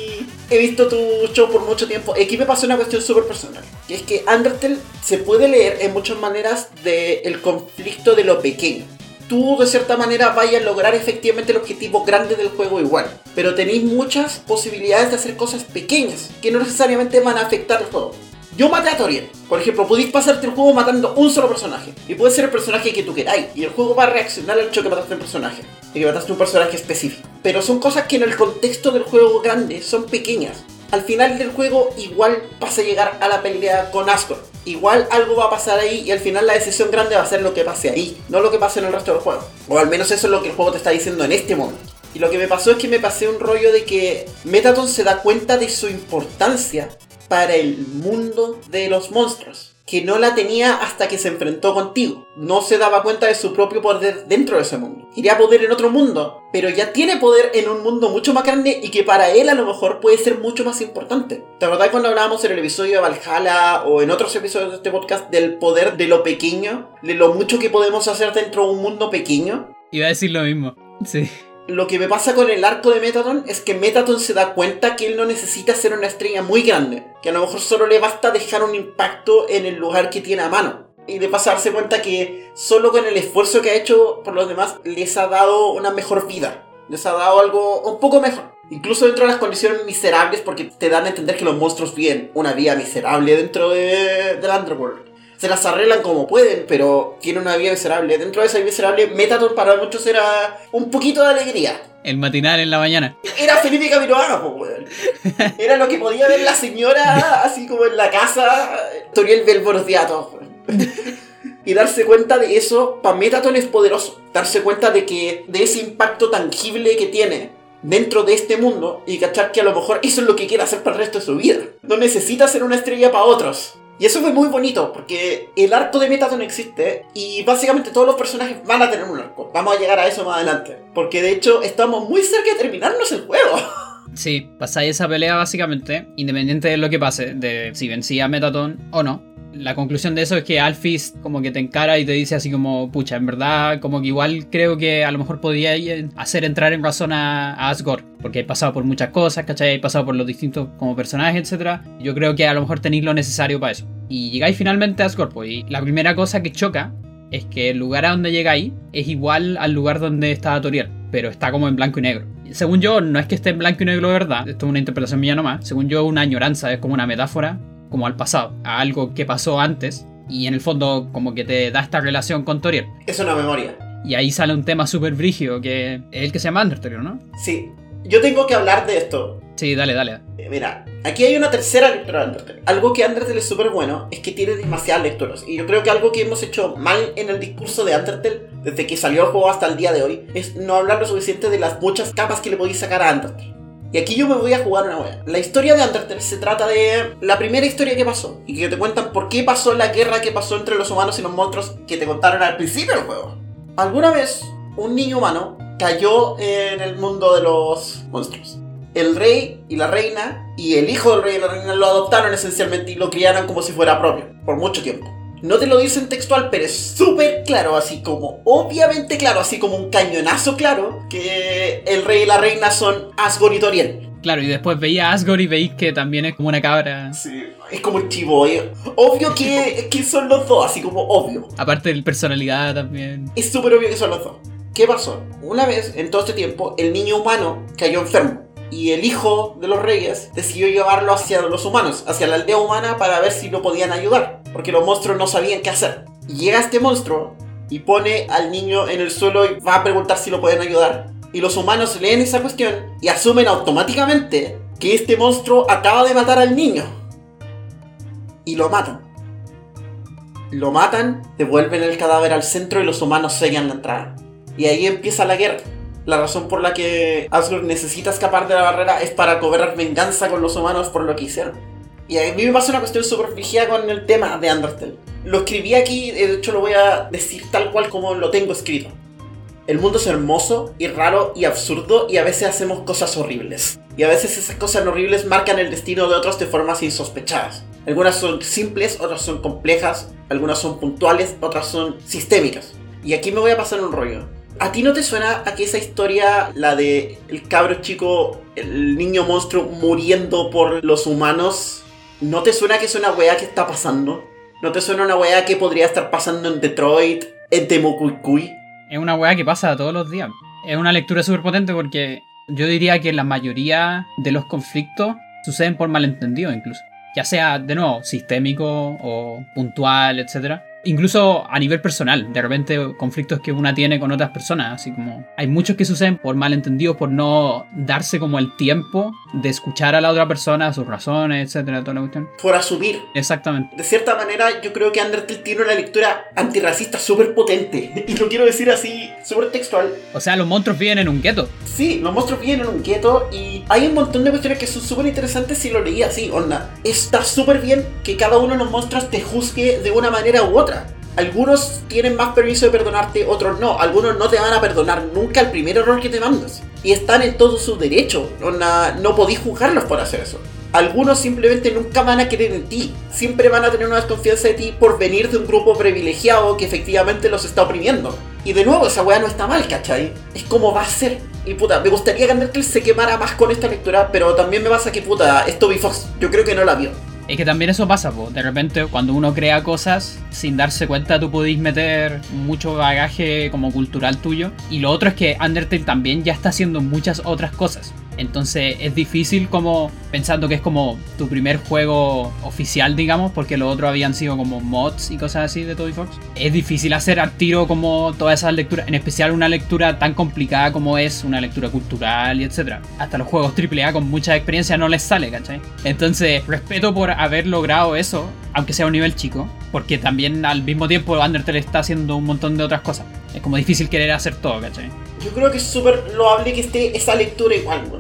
B: He visto tu show por mucho tiempo. Aquí me pasó una cuestión súper personal. Que es que Undertale se puede leer en muchas maneras del conflicto de lo pequeño tú de cierta manera vayas a lograr efectivamente el objetivo grande del juego igual. Pero tenéis muchas posibilidades de hacer cosas pequeñas que no necesariamente van a afectar el juego. Yo maté a Toriel. Por ejemplo, podéis pasarte el juego matando un solo personaje. Y puede ser el personaje que tú queráis. Y el juego va a reaccionar al hecho que mataste un personaje. Y que mataste un personaje específico. Pero son cosas que en el contexto del juego grande son pequeñas. Al final del juego igual vas a llegar a la pelea con Asgore igual algo va a pasar ahí y al final la decisión grande va a ser lo que pase ahí, no lo que pase en el resto del juego. O al menos eso es lo que el juego te está diciendo en este momento. Y lo que me pasó es que me pasé un rollo de que Metaton se da cuenta de su importancia para el mundo de los monstruos que no la tenía hasta que se enfrentó contigo. No se daba cuenta de su propio poder dentro de ese mundo. Quería poder en otro mundo, pero ya tiene poder en un mundo mucho más grande y que para él a lo mejor puede ser mucho más importante. ¿Te acordás cuando hablábamos en el episodio de Valhalla o en otros episodios de este podcast del poder de lo pequeño? De lo mucho que podemos hacer dentro de un mundo pequeño.
A: Iba a decir lo mismo, sí
B: lo que me pasa con el arco de Metaton es que Metaton se da cuenta que él no necesita ser una estrella muy grande, que a lo mejor solo le basta dejar un impacto en el lugar que tiene a mano. Y de paso darse cuenta que solo con el esfuerzo que ha hecho por los demás les ha dado una mejor vida, les ha dado algo un poco mejor. Incluso dentro de las condiciones miserables, porque te dan a entender que los monstruos viven una vida miserable dentro de, del Underworld se las arreglan como pueden, pero tiene una vida miserable. Dentro de esa vida miserable, Metaton para muchos era un poquito de alegría.
A: El matinal en la mañana.
B: Era Felipe Camiroaga, pues, weón. Era lo que podía ver la señora, así como en la casa, Toriel Belbordiato, Y darse cuenta de eso, para Metaton es poderoso. Darse cuenta de que, de ese impacto tangible que tiene dentro de este mundo y cachar que a lo mejor eso es lo que quiere hacer para el resto de su vida. No necesita ser una estrella para otros. Y eso fue muy bonito, porque el arco de Metaton existe y básicamente todos los personajes van a tener un arco. Vamos a llegar a eso más adelante. Porque de hecho estamos muy cerca de terminarnos el juego.
A: Sí, pasáis esa pelea básicamente, independiente de lo que pase, de si vencía Metaton o no la conclusión de eso es que Alphys como que te encara y te dice así como, pucha, en verdad, como que igual creo que a lo mejor podía hacer entrar en razón a, Asgore, porque he pasado por muchas cosas, ¿cachai? He pasado por los distintos como personajes, etc. Yo creo que a lo mejor tenéis lo necesario para eso. Y llegáis finalmente a Asgore, pues, y la primera cosa que choca es que el lugar a donde llegáis es igual al lugar donde estaba Toriel, pero está como en blanco y negro. Según yo, no es que esté en blanco y negro de verdad, esto es una interpretación mía nomás. Según yo, una añoranza, es como una metáfora como al pasado, a algo que pasó antes y en el fondo como que te da esta relación con Toriel.
B: Es una memoria.
A: Y ahí sale un tema súper brígido que es el que se llama Undertale, ¿no?
B: Sí. Yo tengo que hablar de esto.
A: Sí, dale, dale.
B: Eh, mira, aquí hay una tercera lectura de Undertale. Algo que Undertale es súper bueno es que tiene demasiadas lecturas. Y yo creo que algo que hemos hecho mal en el discurso de Undertale, desde que salió el juego hasta el día de hoy, es no hablar lo suficiente de las muchas capas que le podéis sacar a Undertale. Y aquí yo me voy a jugar una wea. La historia de Undertale se trata de la primera historia que pasó. Y que te cuentan por qué pasó la guerra que pasó entre los humanos y los monstruos que te contaron al principio del juego. Alguna vez, un niño humano cayó en el mundo de los monstruos. El rey y la reina y el hijo del rey y la reina lo adoptaron esencialmente y lo criaron como si fuera propio, por mucho tiempo. No te lo dicen textual, pero es súper claro, así como, obviamente claro, así como un cañonazo claro, que el rey y la reina son Asgore y Toriel.
A: Claro, y después veía a Asgore y veis que también es como una cabra.
B: Sí, es como un chivo. Obvio que, que son los dos, así como obvio.
A: Aparte de la personalidad también.
B: Es súper obvio que son los dos. ¿Qué pasó? Una vez, en todo este tiempo, el niño humano cayó enfermo y el hijo de los reyes decidió llevarlo hacia los humanos, hacia la aldea humana para ver si lo podían ayudar, porque los monstruos no sabían qué hacer. Y llega este monstruo y pone al niño en el suelo y va a preguntar si lo pueden ayudar. Y los humanos leen esa cuestión y asumen automáticamente que este monstruo acaba de matar al niño. Y lo matan. Lo matan, devuelven el cadáver al centro y los humanos sellan la entrada. Y ahí empieza la guerra la razón por la que Asgore necesita escapar de la barrera es para cobrar venganza con los humanos por lo que hicieron. Y a mí me pasa una cuestión súper con el tema de Undertale. Lo escribí aquí, de hecho lo voy a decir tal cual como lo tengo escrito. El mundo es hermoso y raro y absurdo y a veces hacemos cosas horribles. Y a veces esas cosas horribles marcan el destino de otros de formas insospechadas. Algunas son simples, otras son complejas, algunas son puntuales, otras son sistémicas. Y aquí me voy a pasar un rollo. ¿A ti no te suena a que esa historia, la de el cabro chico, el niño monstruo muriendo por los humanos, ¿no te suena que es una weá que está pasando? ¿No te suena una weá que podría estar pasando en Detroit, en Temucuicui?
A: Es una weá que pasa todos los días. Es una lectura súper potente porque yo diría que la mayoría de los conflictos suceden por malentendido incluso. Ya sea, de nuevo, sistémico o puntual, etc. Incluso a nivel personal, de repente conflictos que una tiene con otras personas, así como hay muchos que suceden por malentendidos, por no darse como el tiempo de escuchar a la otra persona, sus razones, etcétera, toda la cuestión.
B: Por asumir.
A: Exactamente.
B: De cierta manera, yo creo que Undertale tiene una lectura antirracista súper potente. Y lo quiero decir así, súper textual.
A: O sea, los monstruos viven en un gueto.
B: Sí, los monstruos viven en un gueto y hay un montón de cuestiones que son súper interesantes si lo leía así, onda. Está súper bien que cada uno de los monstruos te juzgue de una manera u otra. Algunos tienen más permiso de perdonarte, otros no. Algunos no te van a perdonar nunca el primer error que te mandas. Y están en todo su derecho. No podéis juzgarlos por hacer eso. Algunos simplemente nunca van a querer en ti. Siempre van a tener una desconfianza de ti por venir de un grupo privilegiado que efectivamente los está oprimiendo. Y de nuevo, esa weá no está mal, ¿cachai? Es como va a ser. Y puta, me gustaría que Undertale se quemara más con esta lectura, pero también me pasa que puta, es Toby Fox. Yo creo que no la vio.
A: Es que también eso pasa, po. de repente cuando uno crea cosas, sin darse cuenta tú podéis meter mucho bagaje como cultural tuyo. Y lo otro es que Undertale también ya está haciendo muchas otras cosas. Entonces es difícil como pensando que es como tu primer juego oficial, digamos, porque los otros habían sido como mods y cosas así de Toby Fox. Es difícil hacer al tiro como todas esas lecturas, en especial una lectura tan complicada como es una lectura cultural y etcétera. Hasta los juegos AAA con mucha experiencia no les sale, ¿cachai? Entonces, respeto por haber logrado eso, aunque sea un nivel chico, porque también al mismo tiempo Undertale está haciendo un montón de otras cosas. Es como difícil querer hacer todo, ¿cachai?
B: Yo creo que es súper loable que esté esa lectura igual.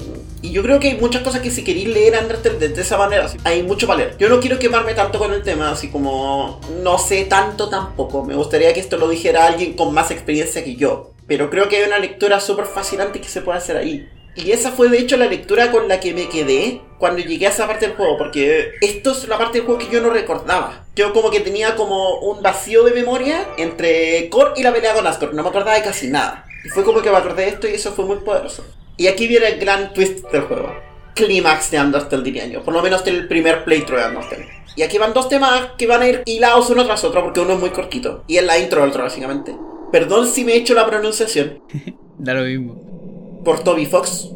B: Y yo creo que hay muchas cosas que si queréis leer Undertale de, de esa manera, así, hay mucho para leer. Yo no quiero quemarme tanto con el tema, así como no sé tanto tampoco. Me gustaría que esto lo dijera alguien con más experiencia que yo. Pero creo que hay una lectura súper fascinante que se puede hacer ahí. Y esa fue de hecho la lectura con la que me quedé cuando llegué a esa parte del juego, porque esto es la parte del juego que yo no recordaba. Yo como que tenía como un vacío de memoria entre Core y la pelea con Asgore, no me acordaba de casi nada. Y fue como que me acordé de esto y eso fue muy poderoso. Y aquí viene el gran twist del juego. Clímax de Undertale diría yo, por lo menos del primer playthrough de Undertale. Y aquí van dos temas que van a ir hilados uno tras otro porque uno es muy cortito. Y es la intro del otro básicamente. Perdón si me he hecho la pronunciación.
A: Da lo mismo.
B: por Toby Fox,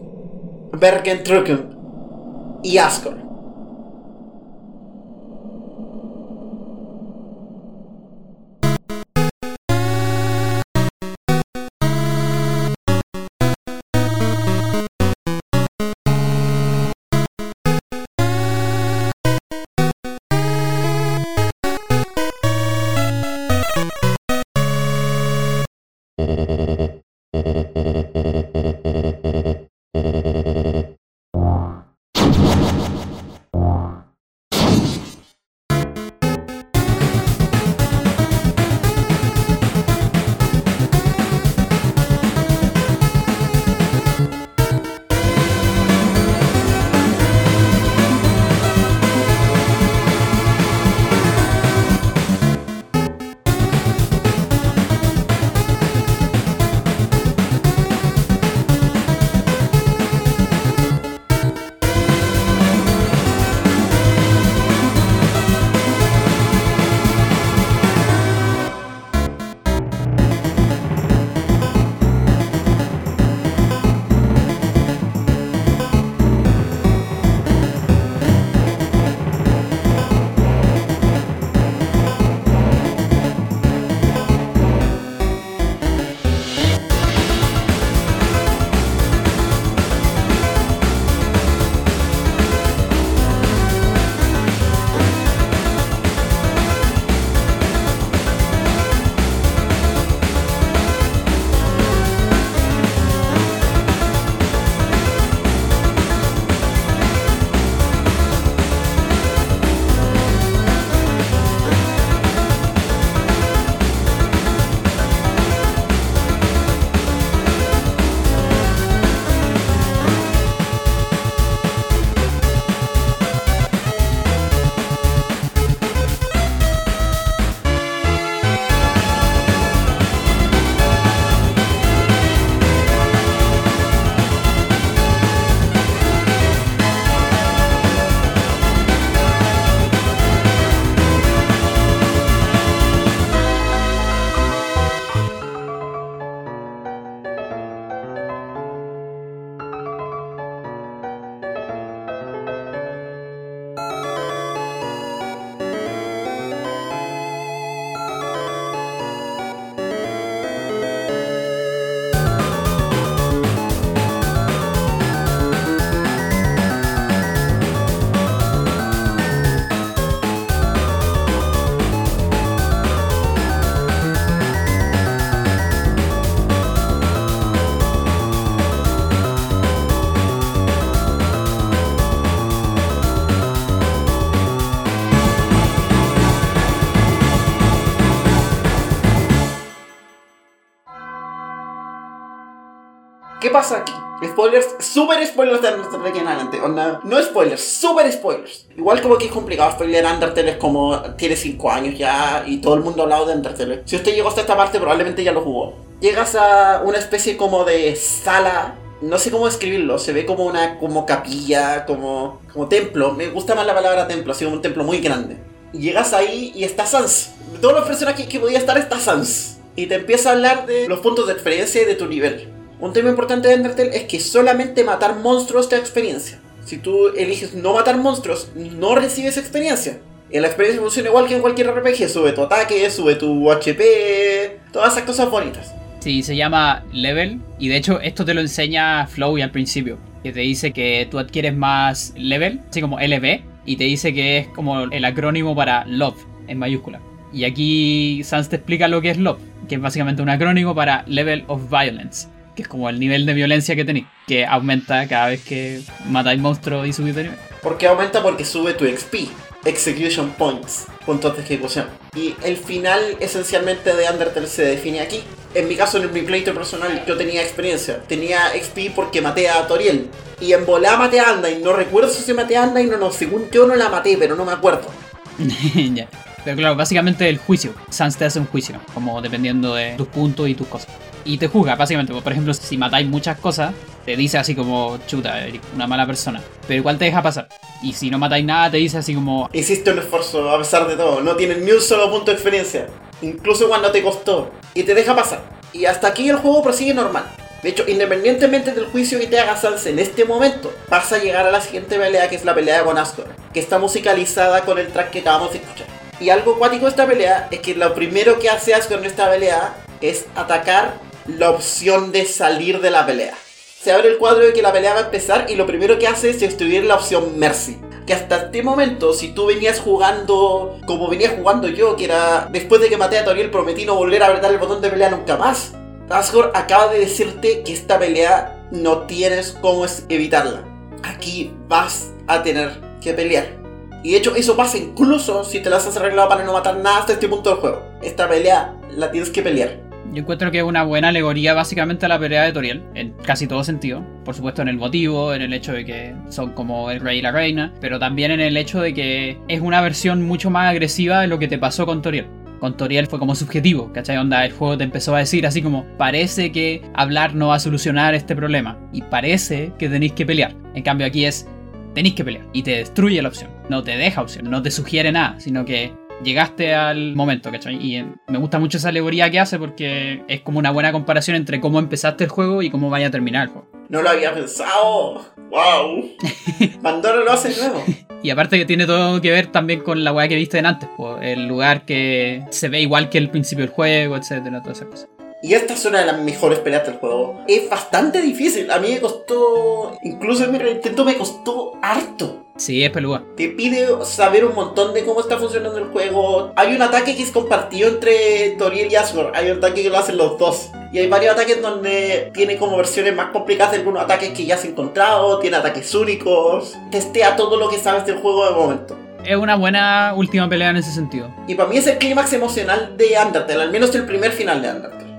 B: Bergen Trucken y Asgore. Spoilers, super spoilers de Undertale de aquí en adelante. Onda, no spoilers, super spoilers. Igual como que es complicado spoiler Undertale es como tiene 5 años ya y todo el mundo ha hablado de Undertale. Si usted llegó hasta esta parte probablemente ya lo jugó. Llegas a una especie como de sala no sé cómo describirlo, se ve como una como capilla, como, como templo. Me gusta más la palabra templo, así como un templo muy grande. Y llegas ahí y está Sans. De todas las personas que, que podía estar, está Sans. Y te empieza a hablar de los puntos de experiencia y de tu nivel. Un tema importante de Undertale es que solamente matar monstruos te da experiencia. Si tú eliges no matar monstruos, no recibes experiencia. Y la experiencia funciona igual que en cualquier RPG. Sube tu ataque, sube tu HP, todas esas cosas bonitas.
A: Sí, se llama level. Y de hecho, esto te lo enseña Flowy al principio. Que te dice que tú adquieres más level, así como LB. Y te dice que es como el acrónimo para love, en mayúscula. Y aquí Sans te explica lo que es love, que es básicamente un acrónimo para level of violence. Que es como el nivel de violencia que tenéis, que aumenta cada vez que matáis monstruos y subís de nivel.
B: ¿Por qué aumenta? Porque sube tu XP. Execution Points, puntos de ejecución. Y el final esencialmente de Undertale se define aquí. En mi caso, en mi playthrough personal, yo tenía experiencia. Tenía XP porque maté a Toriel. Y en volá maté a Andain. No recuerdo si maté a Andain o no. Según yo no la maté, pero no me acuerdo.
A: ya. Pero claro, básicamente el juicio. Sans te hace un juicio, como dependiendo de tus puntos y tus cosas. Y te juzga, básicamente. Por ejemplo, si matáis muchas cosas, te dice así como, chuta, eres una mala persona. Pero igual te deja pasar. Y si no matáis nada, te dice así como...
B: Hiciste un esfuerzo a pesar de todo. No tienes ni un solo punto de experiencia. Incluso cuando te costó. Y te deja pasar. Y hasta aquí el juego prosigue normal. De hecho, independientemente del juicio que te haga Sans en este momento, vas a llegar a la siguiente pelea, que es la pelea con Asgore, que está musicalizada con el track que acabamos de escuchar. Y algo cuático de esta pelea es que lo primero que hace Asgore en esta pelea es atacar la opción de salir de la pelea. Se abre el cuadro de que la pelea va a empezar y lo primero que hace es destruir la opción Mercy. Que hasta este momento, si tú venías jugando como venía jugando yo, que era después de que maté a Toriel, prometí no volver a apretar el botón de pelea nunca más. Asgore acaba de decirte que esta pelea no tienes cómo evitarla. Aquí vas a tener que pelear. Y de hecho eso pasa incluso si te las has arreglado para no matar nada hasta este punto del juego. Esta pelea la tienes que pelear.
A: Yo encuentro que es una buena alegoría básicamente a la pelea de Toriel, en casi todo sentido. Por supuesto en el motivo, en el hecho de que son como el rey y la reina, pero también en el hecho de que es una versión mucho más agresiva de lo que te pasó con Toriel. Con Toriel fue como subjetivo, ¿cachai? Onda, el juego te empezó a decir así como, parece que hablar no va a solucionar este problema, y parece que tenéis que pelear. En cambio aquí es, tenéis que pelear, y te destruye la opción, no te deja opción, no te sugiere nada, sino que llegaste al momento, ¿cachai? Y eh, me gusta mucho esa alegoría que hace porque es como una buena comparación entre cómo empezaste el juego y cómo vaya a terminar el juego.
B: No lo había pensado. ¡Wow! Pandora lo hace nuevo.
A: Y aparte que tiene todo que ver también con la weá que viste en antes, pues, el lugar que se ve igual que el principio del juego, etcétera, todas esas cosas.
B: Y esta es una de las mejores peleas del juego. Es bastante difícil. A mí me costó. Incluso en mi intento me costó harto.
A: Sí, es peluda.
B: Te pide saber un montón de cómo está funcionando el juego. Hay un ataque que es compartido entre Toriel y Asgore. Hay un ataque que lo hacen los dos. Y hay varios ataques donde tiene como versiones más complicadas de algunos ataques que ya has encontrado. Tiene ataques únicos. Testea todo lo que sabes del juego de momento.
A: Es una buena última pelea en ese sentido.
B: Y para mí es el clímax emocional de Undertale. Al menos el primer final de Undertale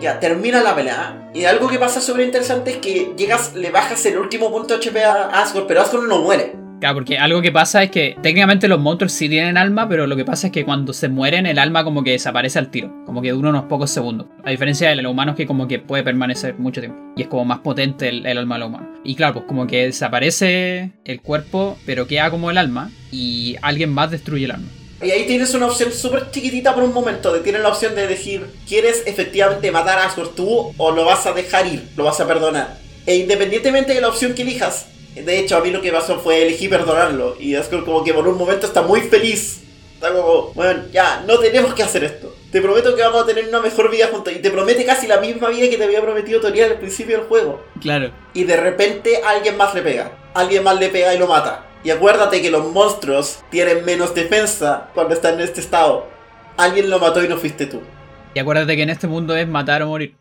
B: ya termina la pelea. Y algo que pasa súper interesante es que llegas, le bajas el último punto de HP a Asgore, pero Asgore no muere.
A: Claro, porque algo que pasa es que técnicamente los monstruos sí tienen alma, pero lo que pasa es que cuando se mueren el alma como que desaparece al tiro, como que dura unos pocos segundos. A diferencia de los humanos que como que puede permanecer mucho tiempo. Y es como más potente el, alma de los humanos. Y claro, pues como que desaparece el cuerpo, pero queda como el alma y alguien más destruye el alma.
B: Y ahí tienes una opción súper chiquitita por un momento. De tienes la opción de decir, ¿quieres efectivamente matar a Asgore tú o lo vas a dejar ir? Lo vas a perdonar. E independientemente de la opción que elijas, de hecho a mí lo que pasó fue elegir perdonarlo. Y Asgore como que por un momento está muy feliz. Está como, bueno, ya, no tenemos que hacer esto. Te prometo que vamos a tener una mejor vida juntos. Y te promete casi la misma vida que te había prometido Toriel al principio del juego.
A: Claro.
B: Y de repente alguien más le pega. Alguien más le pega y lo mata. Y acuérdate que los monstruos tienen menos defensa cuando están en este estado. Alguien lo mató y no fuiste tú.
A: Y acuérdate que en este mundo es matar o morir.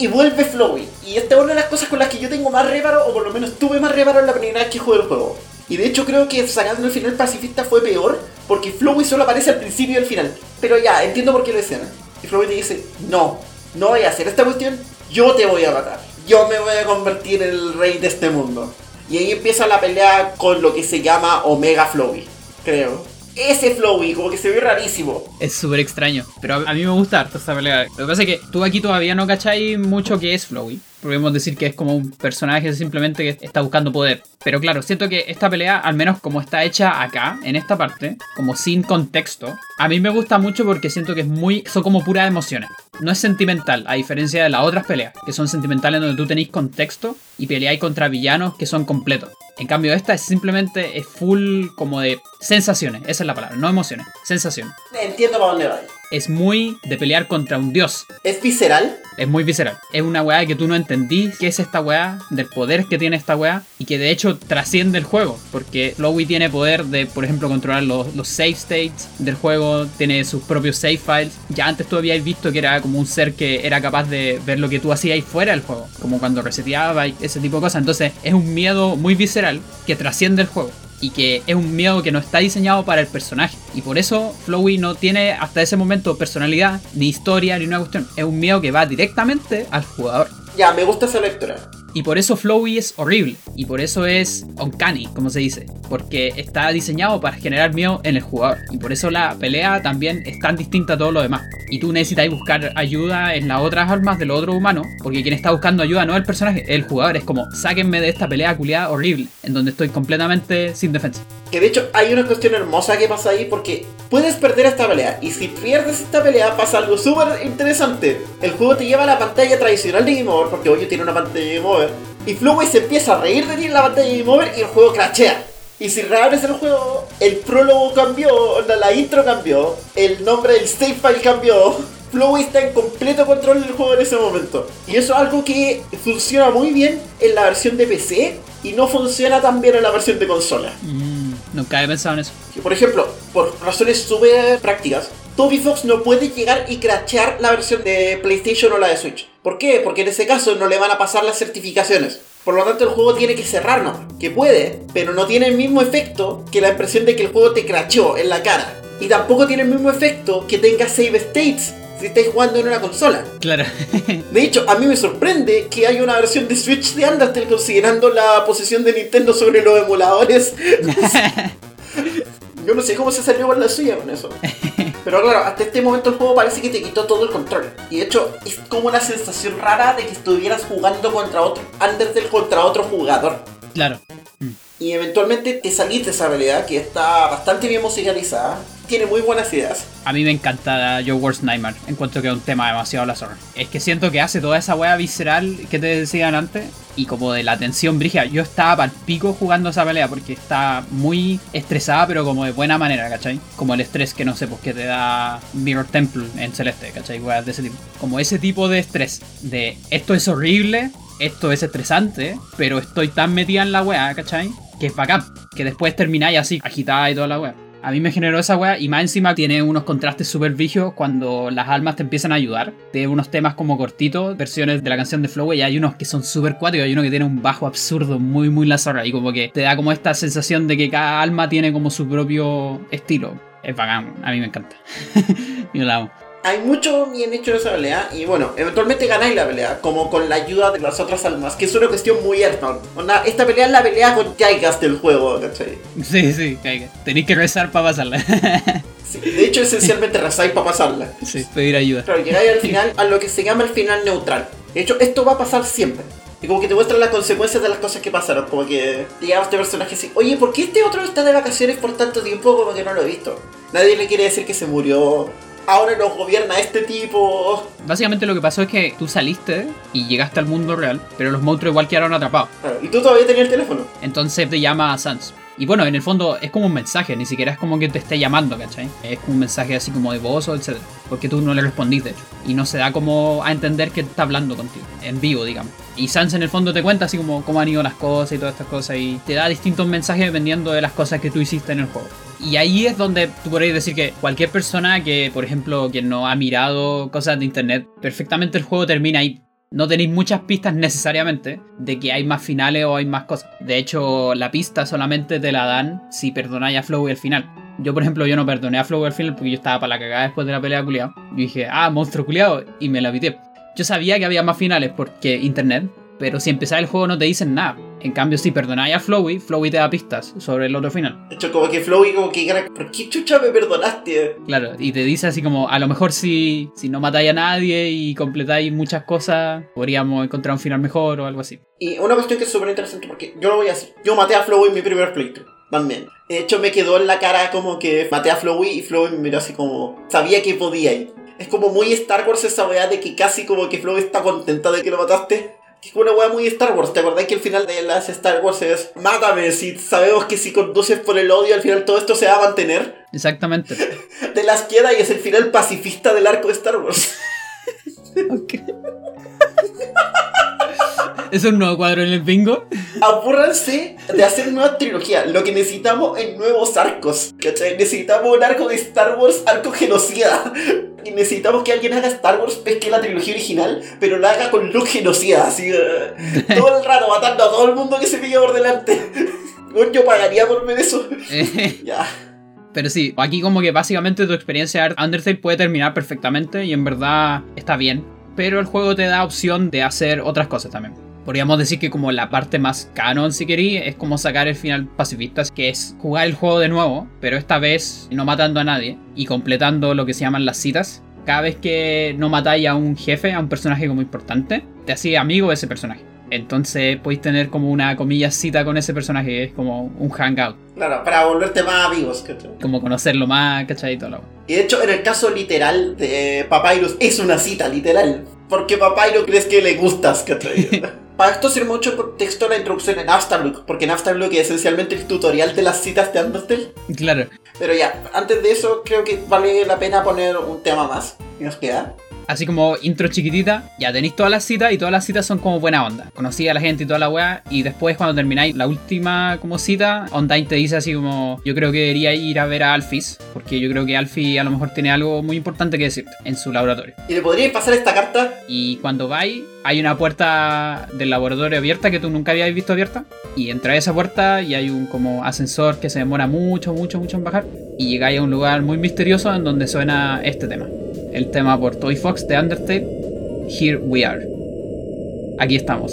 B: Y vuelve Flowey. Y esta es una de las cosas con las que yo tengo más reparo, o por lo menos tuve más reparo en la primera vez que jugué el juego. Y de hecho creo que sacando el final pacifista fue peor, porque Flowey solo aparece al principio y al final. Pero ya, entiendo por qué lo decían. Y Flowey te dice, no, no voy a hacer esta cuestión, yo te voy a matar. Yo me voy a convertir en el rey de este mundo. Y ahí empieza la pelea con lo que se llama Omega Flowey, creo. Ese Flowey, como que se ve rarísimo.
A: Es súper extraño, pero a mí me gusta esta pelea. Lo que pasa es que tú aquí todavía no cacháis mucho qué es Flowey. Podemos decir que es como un personaje simplemente que está buscando poder. Pero claro, siento que esta pelea, al menos como está hecha acá, en esta parte, como sin contexto, a mí me gusta mucho porque siento que es muy. son como puras emociones. No es sentimental, a diferencia de las otras peleas, que son sentimentales donde tú tenéis contexto y peleáis contra villanos que son completos. En cambio, esta es simplemente es full como de sensaciones, esa es la palabra, no emociones, sensaciones.
B: Entiendo para dónde.
A: Es muy de pelear contra un dios.
B: ¿Es visceral?
A: Es muy visceral. Es una weá que tú no entendís qué es esta weá, del poder que tiene esta weá, y que de hecho trasciende el juego. Porque Flowey tiene poder de, por ejemplo, controlar los, los save states del juego, tiene sus propios save files. Ya antes tú habías visto que era como un ser que era capaz de ver lo que tú hacías fuera del juego, como cuando reseteaba y ese tipo de cosas. Entonces es un miedo muy visceral que trasciende el juego y que es un miedo que no está diseñado para el personaje. Y por eso Flowey no tiene hasta ese momento personalidad, ni historia, ni una cuestión. Es un miedo que va directamente al jugador.
B: Ya, me gusta esa lectura.
A: Y por eso Flowey es horrible. Y por eso es uncanny, como se dice. Porque está diseñado para generar miedo en el jugador. Y por eso la pelea también es tan distinta a todo lo demás. Y tú necesitas buscar ayuda en las otras armas de los otros humanos. Porque quien está buscando ayuda no es el personaje, es el jugador. Es como, sáquenme de esta pelea culiada horrible. En donde estoy completamente sin defensa.
B: Que de hecho hay una cuestión hermosa que pasa ahí porque puedes perder esta pelea. Y si pierdes esta pelea pasa algo súper interesante. El juego te lleva a la pantalla tradicional de Game Over. Porque hoy tiene una pantalla de Game Over. Y Flowey se empieza a reír de ti en la pantalla de Game Over y el juego crashea. Y si reabres el juego, el prólogo cambió, la, la intro cambió, el nombre del save file cambió. Flowey está en completo control del juego en ese momento. Y eso es algo que funciona muy bien en la versión de PC y no funciona tan bien en la versión de consola.
A: Mm, nunca he pensado en eso.
B: Por ejemplo, por razones súper prácticas, Toby Fox no puede llegar y crashear la versión de PlayStation o la de Switch. ¿Por qué? Porque en ese caso no le van a pasar las certificaciones. Por lo tanto, el juego tiene que cerrarnos. Que puede, pero no tiene el mismo efecto que la impresión de que el juego te crachó en la cara. Y tampoco tiene el mismo efecto que tenga save states si estáis jugando en una consola.
A: Claro.
B: De hecho, a mí me sorprende que haya una versión de Switch de Undertale considerando la posición de Nintendo sobre los emuladores. Yo no sé cómo se salió por la suya con eso. Pero claro, hasta este momento el juego parece que te quitó todo el control. Y de hecho, es como una sensación rara de que estuvieras jugando contra otro Undertale contra otro jugador.
A: claro.
B: Y eventualmente te saliste de esa habilidad que está bastante bien musicalizada. Tiene muy buenas ideas.
A: A mí me encanta Your Worst Nightmare. Encuentro que es un tema demasiado la zorra. Es que siento que hace toda esa wea visceral que te decían antes. Y como de la tensión brigia. Yo estaba pal pico jugando esa pelea porque está muy estresada, pero como de buena manera, ¿cachai? Como el estrés que no sé, pues que te da Mirror Temple en Celeste, ¿cachai? Weas de ese tipo. Como ese tipo de estrés. De esto es horrible, esto es estresante, pero estoy tan metida en la wea, ¿cachai? Que es bacán. Que después termináis así, agitada y toda la wea. A mí me generó esa wea y más encima tiene unos contrastes súper vigios cuando las almas te empiezan a ayudar. Tiene unos temas como cortitos, versiones de la canción de Flow y hay unos que son súper cuáticos, hay uno que tiene un bajo absurdo muy muy la y como que te da como esta sensación de que cada alma tiene como su propio estilo. Es bacán, a mí me encanta. Yo la amo.
B: Hay mucho bien hecho en esa pelea y bueno, eventualmente ganáis la pelea, como con la ayuda de las otras almas, que es una cuestión muy Earthbound. Esta pelea es la pelea con Jaigas del juego, ¿cachai?
A: Sí, sí, caiga. Tenéis que rezar para pasarla.
B: Sí, de hecho, esencialmente rezáis para pasarla.
A: sí, pedir ayuda.
B: Claro, llegáis al final, a lo que se llama el final neutral. De hecho, esto va a pasar siempre. Y como que te muestran las consecuencias de las cosas que pasaron. Como que llegaba este personaje así, oye, ¿por qué este otro está de vacaciones por tanto tiempo? Como que no lo he visto. Nadie le quiere decir que se murió. Ahora nos gobierna este tipo.
A: Básicamente lo que pasó es que tú saliste y llegaste al mundo real, pero los monstruos igual quedaron atrapados.
B: Claro, y tú todavía tenías el teléfono.
A: Entonces te llama a Sans. Y bueno, en el fondo es como un mensaje, ni siquiera es como que te esté llamando, ¿cachai? Es como un mensaje así como de voz o etc. Porque tú no le respondís, de hecho. Y no se da como a entender que está hablando contigo, en vivo, digamos. Y Sans en el fondo te cuenta así como cómo han ido las cosas y todas estas cosas. Y te da distintos mensajes dependiendo de las cosas que tú hiciste en el juego. Y ahí es donde tú podréis decir que cualquier persona que, por ejemplo, quien no ha mirado cosas de internet, perfectamente el juego termina ahí. No tenéis muchas pistas necesariamente de que hay más finales o hay más cosas. De hecho, la pista solamente te la dan si perdonáis a Flow al final. Yo, por ejemplo, yo no perdoné a Flow al final porque yo estaba para la cagada después de la pelea culiado. Yo dije, ah, monstruo culiado, y me la pité. Yo sabía que había más finales porque internet, pero si empezás el juego no te dicen nada. En cambio, si perdonáis a Flowey, Flowey te da pistas sobre el otro final.
B: De hecho, como que Flowey como que gana, ¿por qué chucha me perdonaste?
A: Claro, y te dice así como, a lo mejor si, si no matáis a nadie y completáis muchas cosas, podríamos encontrar un final mejor o algo así.
B: Y una cuestión que es súper interesante porque yo lo voy a hacer. Yo maté a Flowey en mi primer playthrough. También. De hecho, me quedó en la cara como que maté a Flowey y Flowey me miró así como, sabía que podía ir. Es como muy Star Wars esa weá de que casi como que Flowey está contenta de que lo mataste. Que es una weá muy Star Wars. ¿Te acordás que el final de las Star Wars es Mátame? Si sabemos que si conduces por el odio, al final todo esto se va a mantener.
A: Exactamente.
B: De las queda y es el final pacifista del arco de Star Wars.
A: ok. ¿Es un nuevo cuadro en el bingo?
B: Apúrrense de hacer nueva trilogía. Lo que necesitamos es nuevos arcos. ¿Cachai? Necesitamos un arco de Star Wars, arco genocida. Y necesitamos que alguien haga Star Wars, pesque la trilogía original, pero la haga con look genocida. Así, uh, todo el rato matando a todo el mundo que se pilla por delante. Yo pagaría por ver eso. ya.
A: Pero sí, aquí como que básicamente tu experiencia de Undertale puede terminar perfectamente y en verdad está bien. Pero el juego te da opción de hacer otras cosas también podríamos decir que como la parte más canon, si queréis, es como sacar el final pacifista, que es jugar el juego de nuevo, pero esta vez no matando a nadie y completando lo que se llaman las citas. Cada vez que no matáis a un jefe, a un personaje como importante, te hacía amigo de ese personaje. Entonces podéis tener como una comilla cita con ese personaje, es como un hangout.
B: Claro, para volverte más amigos, ¿cachai?
A: Como conocerlo más, ¿cachai? Y, todo
B: y de hecho, en el caso literal de Papyrus, es una cita, literal. Porque Papyrus crees que le gustas, ¿cachai? Para esto sirve mucho contexto la introducción en Afterlook, porque en Afterlook es esencialmente el tutorial de las citas de Undertale.
A: Claro.
B: Pero ya, antes de eso creo que vale la pena poner un tema más. ¿Qué nos queda?
A: Así como intro chiquitita, ya tenéis todas las citas y todas las citas son como buena onda. Conocí a la gente y toda la weá, y después cuando termináis la última como cita, Ondine te dice así como, yo creo que debería ir a ver a Alphys, porque yo creo que Alfie a lo mejor tiene algo muy importante que decirte en su laboratorio.
B: ¿Y le podríais pasar esta carta?
A: Y cuando vais, hay una puerta del laboratorio abierta que tú nunca habías visto abierta, y entra a esa puerta y hay un como ascensor que se demora mucho, mucho, mucho en bajar, y llegáis a un lugar muy misterioso en donde suena este tema el tema por Toy Fox de Undertale, Here We Are. Aquí estamos.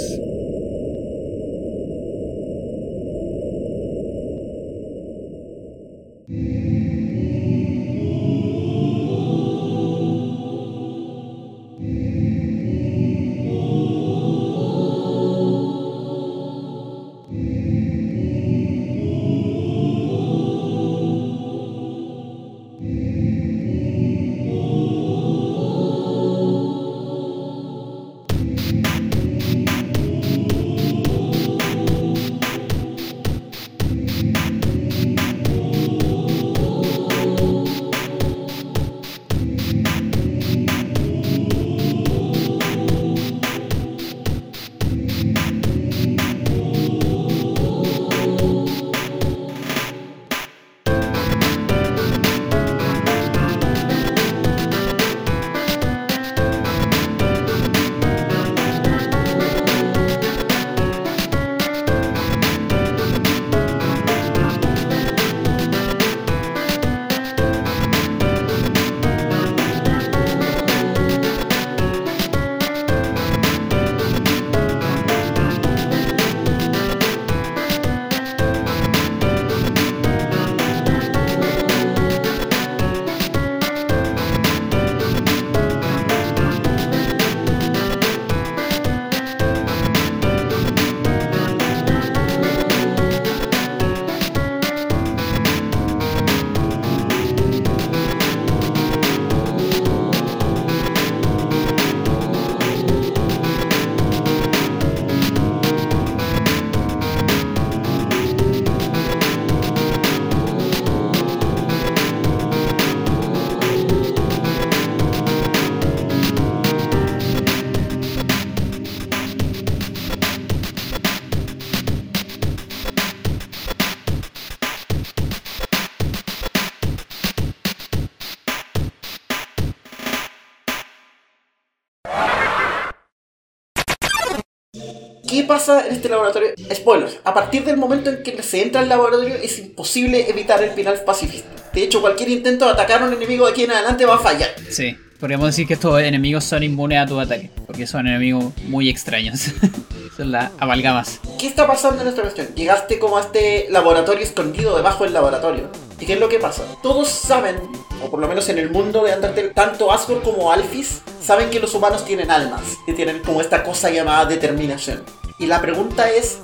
B: Pasa en este laboratorio? Spoilers. A partir del momento en que se entra al laboratorio es imposible evitar el final pacifista. De hecho, cualquier intento de atacar a un enemigo de aquí en adelante va a fallar.
A: Sí. Podríamos decir que estos enemigos son inmunes a tu ataque, porque son enemigos muy extraños. son las amalgamas.
B: ¿Qué está pasando en esta cuestión? Llegaste como a este laboratorio escondido debajo del laboratorio. ¿Y qué es lo que pasa? Todos saben, o por lo menos en el mundo de Undertale, tanto Asgore como Alphys saben que los humanos tienen almas, que tienen como esta cosa llamada determinación. Y la pregunta es,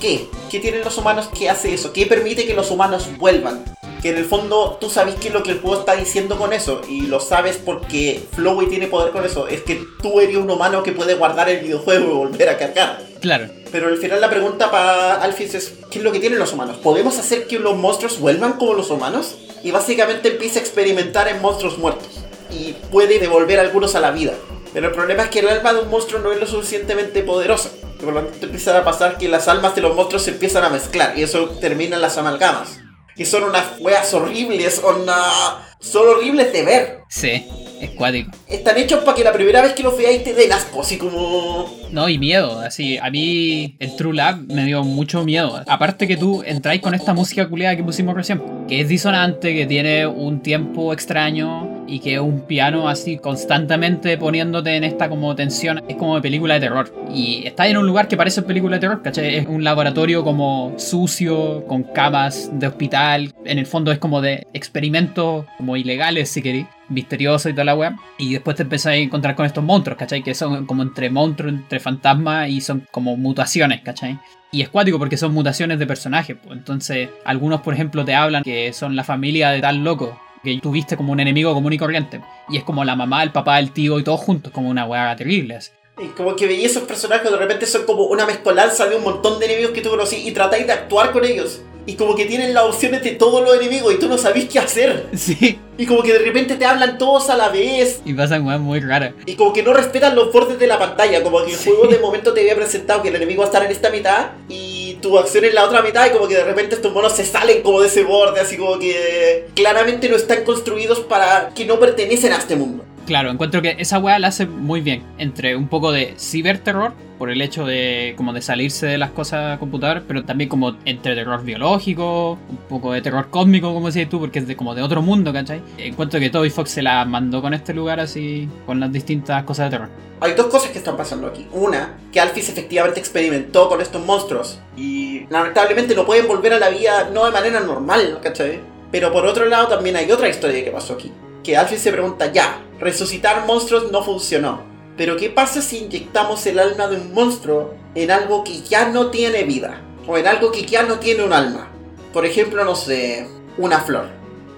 B: ¿qué? ¿Qué tienen los humanos que hace eso? ¿Qué permite que los humanos vuelvan? que en el fondo tú sabes qué es lo que el juego está diciendo con eso y lo sabes porque Flowey tiene poder con eso. Es que tú eres un humano que puede guardar el videojuego y volver a cargar.
A: Claro.
B: Pero al final la pregunta para Alphys es, ¿qué es lo que tienen los humanos? ¿Podemos hacer que los monstruos vuelvan como los humanos? Y básicamente empieza a experimentar en monstruos muertos. Y puede devolver algunos a la vida. Pero el problema es que el alma de un monstruo no es lo suficientemente poderosa. Tanto empieza a pasar que las almas de los monstruos se empiezan a mezclar. Y eso termina en las amalgamas que son unas weas horribles, son horribles de ver.
A: Sí, es cuático.
B: Están hechos para que la primera vez que los veáis te den asco, así como...
A: No, y miedo, así, a mí el True Lab me dio mucho miedo. Aparte que tú entráis con esta música culiada que pusimos recién, que es disonante, que tiene un tiempo extraño y que un piano así constantemente poniéndote en esta como tensión, es como de película de terror. Y está en un lugar que parece película de terror, ¿cachai? Es un laboratorio como sucio, con camas de hospital, en el fondo es como de experimentos como ilegales, si queréis misterioso y toda la web. Y después te empiezas a encontrar con estos monstruos, ¿cachai? Que son como entre monstruos, entre fantasmas y son como mutaciones, ¿cachai? Y es cuático porque son mutaciones de personajes. Pues. Entonces, algunos, por ejemplo, te hablan que son la familia de tal loco. Que tuviste como un enemigo común y corriente. Y es como la mamá, el papá, el tío y todos juntos, como una weá terrible.
B: Y como que veis esos personajes de repente son como una mezcolanza de un montón de enemigos que tú conocí y tratáis de actuar con ellos y como que tienen las opciones de todos los enemigos y tú no sabes qué hacer.
A: Sí.
B: Y como que de repente te hablan todos a la vez.
A: Y pasan cosas muy raras.
B: Y como que no respetan los bordes de la pantalla. Como que el juego de momento te había presentado que el enemigo va a estar en esta mitad y tu acción en la otra mitad. Y como que de repente estos monos se salen como de ese borde. Así como que claramente no están construidos para que no pertenecen a este mundo.
A: Claro, encuentro que esa weá la hace muy bien. Entre un poco de ciberterror, por el hecho de como de salirse de las cosas computadoras, pero también como entre terror biológico, un poco de terror cósmico, como decías tú, porque es de, como de otro mundo, ¿cachai? Encuentro que Toby Fox se la mandó con este lugar así, con las distintas cosas de terror.
B: Hay dos cosas que están pasando aquí. Una, que Alphys efectivamente experimentó con estos monstruos y lamentablemente no pueden volver a la vida no de manera normal, ¿cachai? Pero por otro lado también hay otra historia que pasó aquí. Que Alphys se pregunta, ya, resucitar monstruos no funcionó. Pero ¿qué pasa si inyectamos el alma de un monstruo en algo que ya no tiene vida? O en algo que ya no tiene un alma. Por ejemplo, no sé, una flor.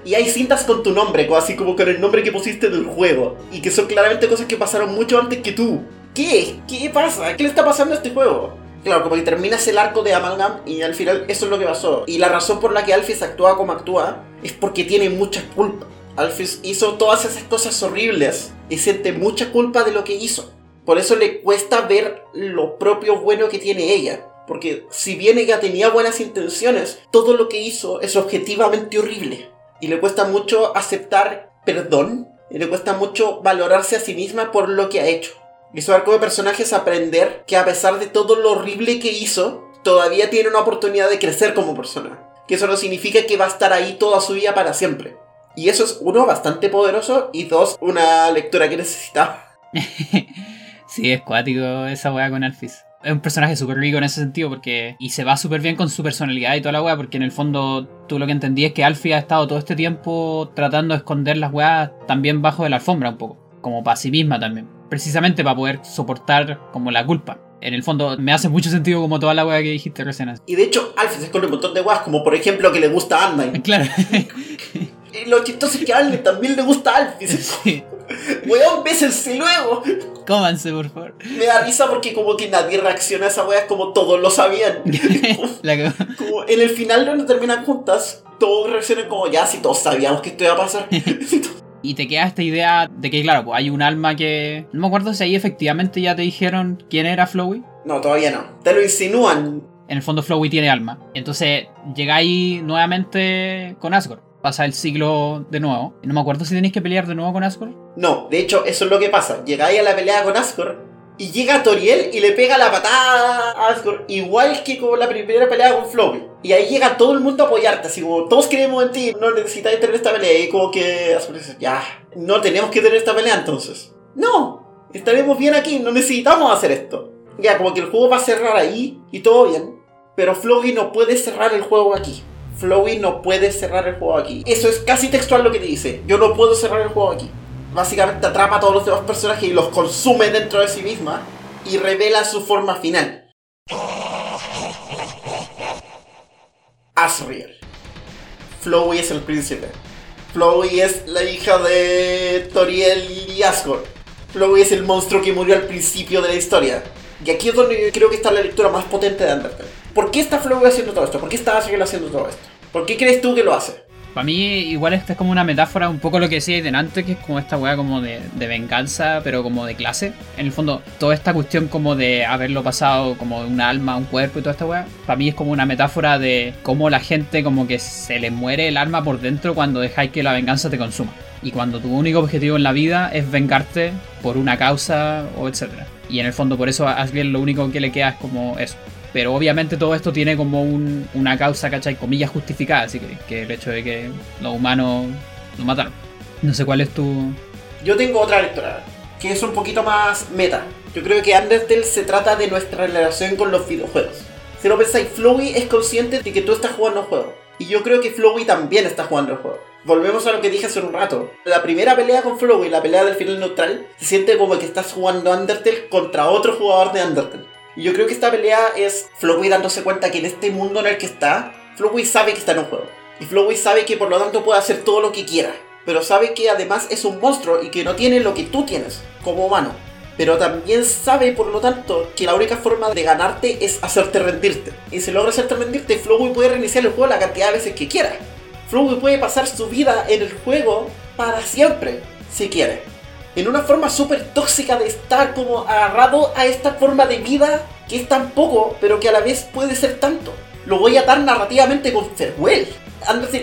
B: Y hay cintas con tu nombre, así como con el nombre que pusiste del juego. Y que son claramente cosas que pasaron mucho antes que tú. ¿Qué? ¿Qué pasa? ¿Qué le está pasando a este juego? Claro, como que terminas el arco de Amalgam y al final eso es lo que pasó. Y la razón por la que Alphys actúa como actúa es porque tiene mucha culpa. Alphys hizo todas esas cosas horribles y siente mucha culpa de lo que hizo. Por eso le cuesta ver lo propio bueno que tiene ella. Porque si bien ella tenía buenas intenciones, todo lo que hizo es objetivamente horrible. Y le cuesta mucho aceptar perdón. Y le cuesta mucho valorarse a sí misma por lo que ha hecho. Y su arco de personaje es aprender que a pesar de todo lo horrible que hizo, todavía tiene una oportunidad de crecer como persona. Que eso no significa que va a estar ahí toda su vida para siempre. Y eso es, uno, bastante poderoso y dos, una lectura que necesitaba.
A: sí, es cuático esa weá con Alphys. Es un personaje súper rico en ese sentido porque... Y se va súper bien con su personalidad y toda la weá porque en el fondo tú lo que entendí es que Alfie ha estado todo este tiempo tratando de esconder las weas también bajo de la alfombra un poco. Como para sí misma también. Precisamente para poder soportar como la culpa. En el fondo me hace mucho sentido como toda la weá que dijiste recién.
B: Y de hecho Alfie se esconde un montón de weas como por ejemplo que le gusta a
A: Claro.
B: Lo chistoso es que a Alne también le gusta Alfie. Sí. Weón, bésense luego.
A: Cómanse, por favor.
B: Me da risa porque como que nadie reacciona a esa wea como todos lo sabían. como, en el final donde terminan juntas, todos reaccionan como ya, si todos sabíamos que esto iba a pasar.
A: y te queda esta idea de que, claro, pues hay un alma que. No me acuerdo si ahí efectivamente ya te dijeron quién era Flowey.
B: No, todavía no. Te lo insinúan.
A: En el fondo, Flowey tiene alma. Entonces, llegáis nuevamente con Asgore pasa el siglo de nuevo. No me acuerdo si tenéis que pelear de nuevo con Asgore.
B: No, de hecho, eso es lo que pasa. Llegáis a la pelea con Asgore Y llega Toriel y le pega la patada a Asgore, igual que con la primera pelea con Flowey. Y ahí llega todo el mundo a apoyarte, así como todos creemos en ti, no necesitáis tener esta pelea. Y como que Asgore dice, ya, no tenemos que tener esta pelea entonces. No, estaremos bien aquí, no necesitamos hacer esto. Ya, como que el juego va a cerrar ahí y todo bien. Pero Flowey no puede cerrar el juego aquí. Flowey no puede cerrar el juego aquí. Eso es casi textual lo que te dice. Yo no puedo cerrar el juego aquí. Básicamente atrapa a todos los demás personajes y los consume dentro de sí misma y revela su forma final. Asriel. Flowey es el príncipe. Flowey es la hija de Toriel y Asgore. Flowey es el monstruo que murió al principio de la historia. Y aquí es donde yo creo que está la lectura más potente de Undertale. ¿Por qué está Flowey haciendo todo esto? ¿Por qué está Asriel haciendo todo esto? ¿Por qué crees tú que lo hace?
A: Para mí, igual esta es como una metáfora, un poco lo que decía delante, que es como esta weá como de, venganza, pero como de clase. En el fondo, toda esta cuestión como de haberlo pasado como de un alma un cuerpo y toda esta weá, para mí es como una metáfora de cómo la gente como que se le muere el alma por dentro cuando dejáis que la venganza te consuma. Y cuando tu único objetivo en la vida es vengarte por una causa o etcétera. Y en el fondo por eso a Asriel lo único que le queda es como eso, pero obviamente todo esto tiene como un, una causa, ¿cachai? Comillas justificada, así que, el hecho de que los humanos lo mataron. No sé cuál es tu...
B: Yo tengo otra lectura, que es un poquito más meta. Yo creo que Undertale se trata de nuestra relación con los videojuegos. Si lo pensáis, Flowey es consciente de que tú estás jugando el juego. Y yo creo que Flowey también está jugando el juego. Volvemos a lo que dije hace un rato. La primera pelea con Flowey, la pelea del final neutral, se siente como que estás jugando Undertale contra otro jugador de Undertale. Y yo creo que esta pelea es Flowey dándose cuenta que en este mundo en el que está, Flowey sabe que está en un juego. Y Flowey sabe que por lo tanto puede hacer todo lo que quiera. Pero sabe que además es un monstruo y que no tiene lo que tú tienes como humano. Pero también sabe, por lo tanto, que la única forma de ganarte es hacerte rendirte. Y si logra hacerte rendirte, Flowey puede reiniciar el juego la cantidad de veces que quiera. Flowey puede pasar su vida en el juego para siempre, si quiere en una forma súper tóxica de estar como agarrado a esta forma de vida que es tan poco, pero que a la vez puede ser tanto. Lo voy a atar narrativamente con Farewell.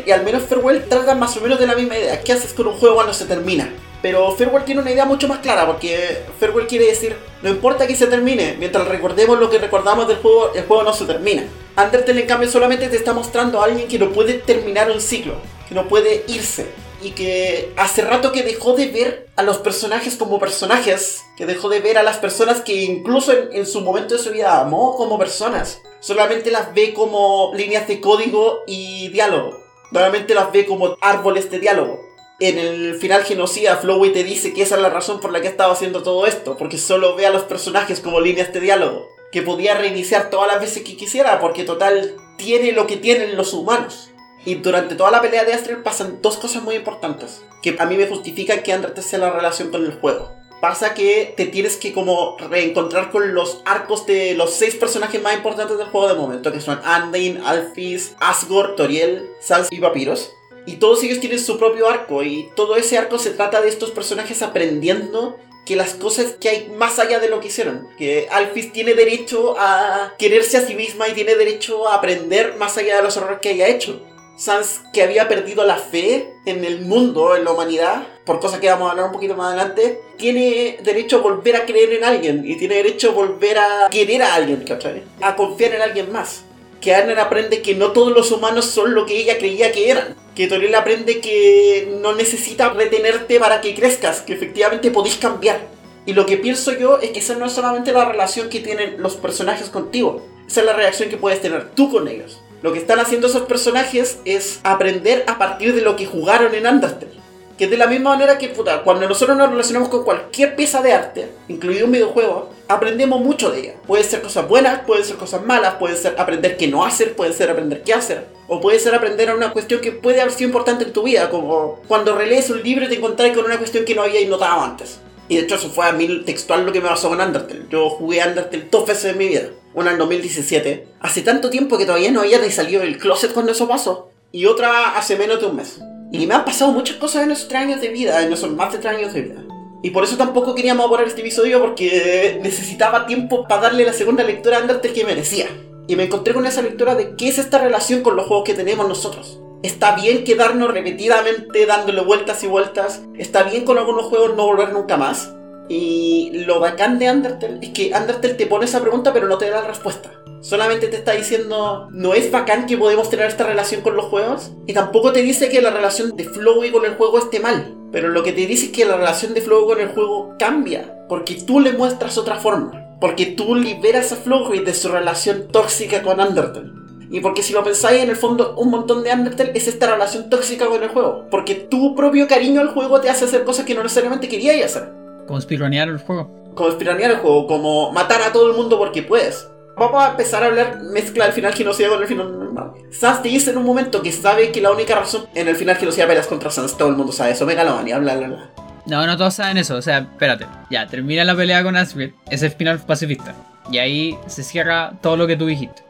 B: Y al menos Farewell trata más o menos de la misma idea. ¿Qué haces con un juego cuando se termina? Pero Farewell tiene una idea mucho más clara, porque Farewell quiere decir, no importa que se termine, mientras recordemos lo que recordamos del juego, el juego no se termina. Undertale en cambio solamente te está mostrando a alguien que no puede terminar un ciclo, que no puede irse, y que hace rato que dejó de ver a los personajes como personajes, que dejó de ver a las personas que incluso en, su momento de su vida amó como personas. Solamente las ve como líneas de código y diálogo. Nuevamente las ve como árboles de diálogo. En el final genocida, Flowey te dice que esa es la razón por la que estaba haciendo todo esto, porque solo ve a los personajes como líneas de diálogo, que podía reiniciar todas las veces que quisiera, porque total tiene lo que tienen los humanos. Y durante toda la pelea de Astral pasan dos cosas muy importantes que a mí me justifican que Andrete sea la relación con el juego. Pasa que te tienes que como reencontrar con los arcos de los seis personajes más importantes del juego de momento, que son Andain, Alphys, Asgore, Toriel, Sans y Papiros. Y todos ellos tienen su propio arco y todo ese arco se trata de estos personajes aprendiendo que las cosas que hay más allá de lo que hicieron. Que Alphys tiene derecho a quererse a sí misma y tiene derecho a aprender más allá de los errores que haya hecho. Sans que había perdido la fe en el mundo, en la humanidad, por cosas que vamos a hablar un poquito más adelante, tiene derecho a volver a creer en alguien y tiene derecho a volver a querer a alguien, ¿cachai? A confiar en alguien más. Que Arnen aprende que no todos los humanos son lo que ella creía que eran. Que Toriel aprende que no necesita retenerte para que crezcas, que efectivamente podéis cambiar. Y lo que pienso yo es que esa no es solamente la relación que tienen los personajes contigo, esa es la reacción que puedes tener tú con ellos. Lo que están haciendo esos personajes es aprender a partir de lo que jugaron en Undertale. Que de la misma manera que, cuando nosotros nos relacionamos con cualquier pieza de arte, incluido un videojuego, aprendemos mucho de ella. Puede ser cosas buenas, puede ser cosas malas, puede ser aprender qué no hacer, puede ser aprender qué hacer. O puede ser aprender a una cuestión que puede haber sido importante en tu vida, como cuando relees un libro y te encontrás con una cuestión que no habías notado antes. Y de hecho eso fue a mí textual lo que me pasó con Undertale. Yo jugué Undertale dos veces en mi vida una en 2017, hace tanto tiempo que todavía no había ni salido del closet cuando eso pasó, y otra hace menos de un mes. Y me han pasado muchas cosas en esos tres años de vida, en esos más de tres años de vida. Y por eso tampoco queríamos abordar este episodio porque necesitaba tiempo para darle la segunda lectura a Undertale que merecía. Y me encontré con esa lectura de qué es esta relación con los juegos que tenemos nosotros. Está bien quedarnos repetidamente dándole vueltas y vueltas. Está bien con algunos juegos no volver nunca más. Y lo bacán de Undertale es que Undertale te pone esa pregunta pero no te da la respuesta. Solamente te está diciendo, no es bacán que podemos tener esta relación con los juegos. Y tampoco te dice que la relación de Flowey con el juego esté mal. Pero lo que te dice es que la relación de Flowey con el juego cambia. Porque tú le muestras otra forma. Porque tú liberas a Flowey de su relación tóxica con Undertale. Y porque si lo pensáis, en el fondo, un montón de Undertale es esta relación tóxica con el juego. Porque tu propio cariño al juego te hace hacer cosas que no necesariamente querías hacer.
A: Como espironear el juego.
B: Como espironear el juego, como matar a todo el mundo porque puedes. Vamos a empezar a hablar mezcla el final genocida con el final normal. Sans te dice en un momento que sabe que la única razón en el final genocida peleas contra Sans, todo el mundo sabe eso, Megalovania, bla bla bla.
A: No, no todos saben eso, o sea, espérate. Ya, termina la pelea con Asgard, es el final pacifista. Y ahí se cierra todo lo que tú dijiste.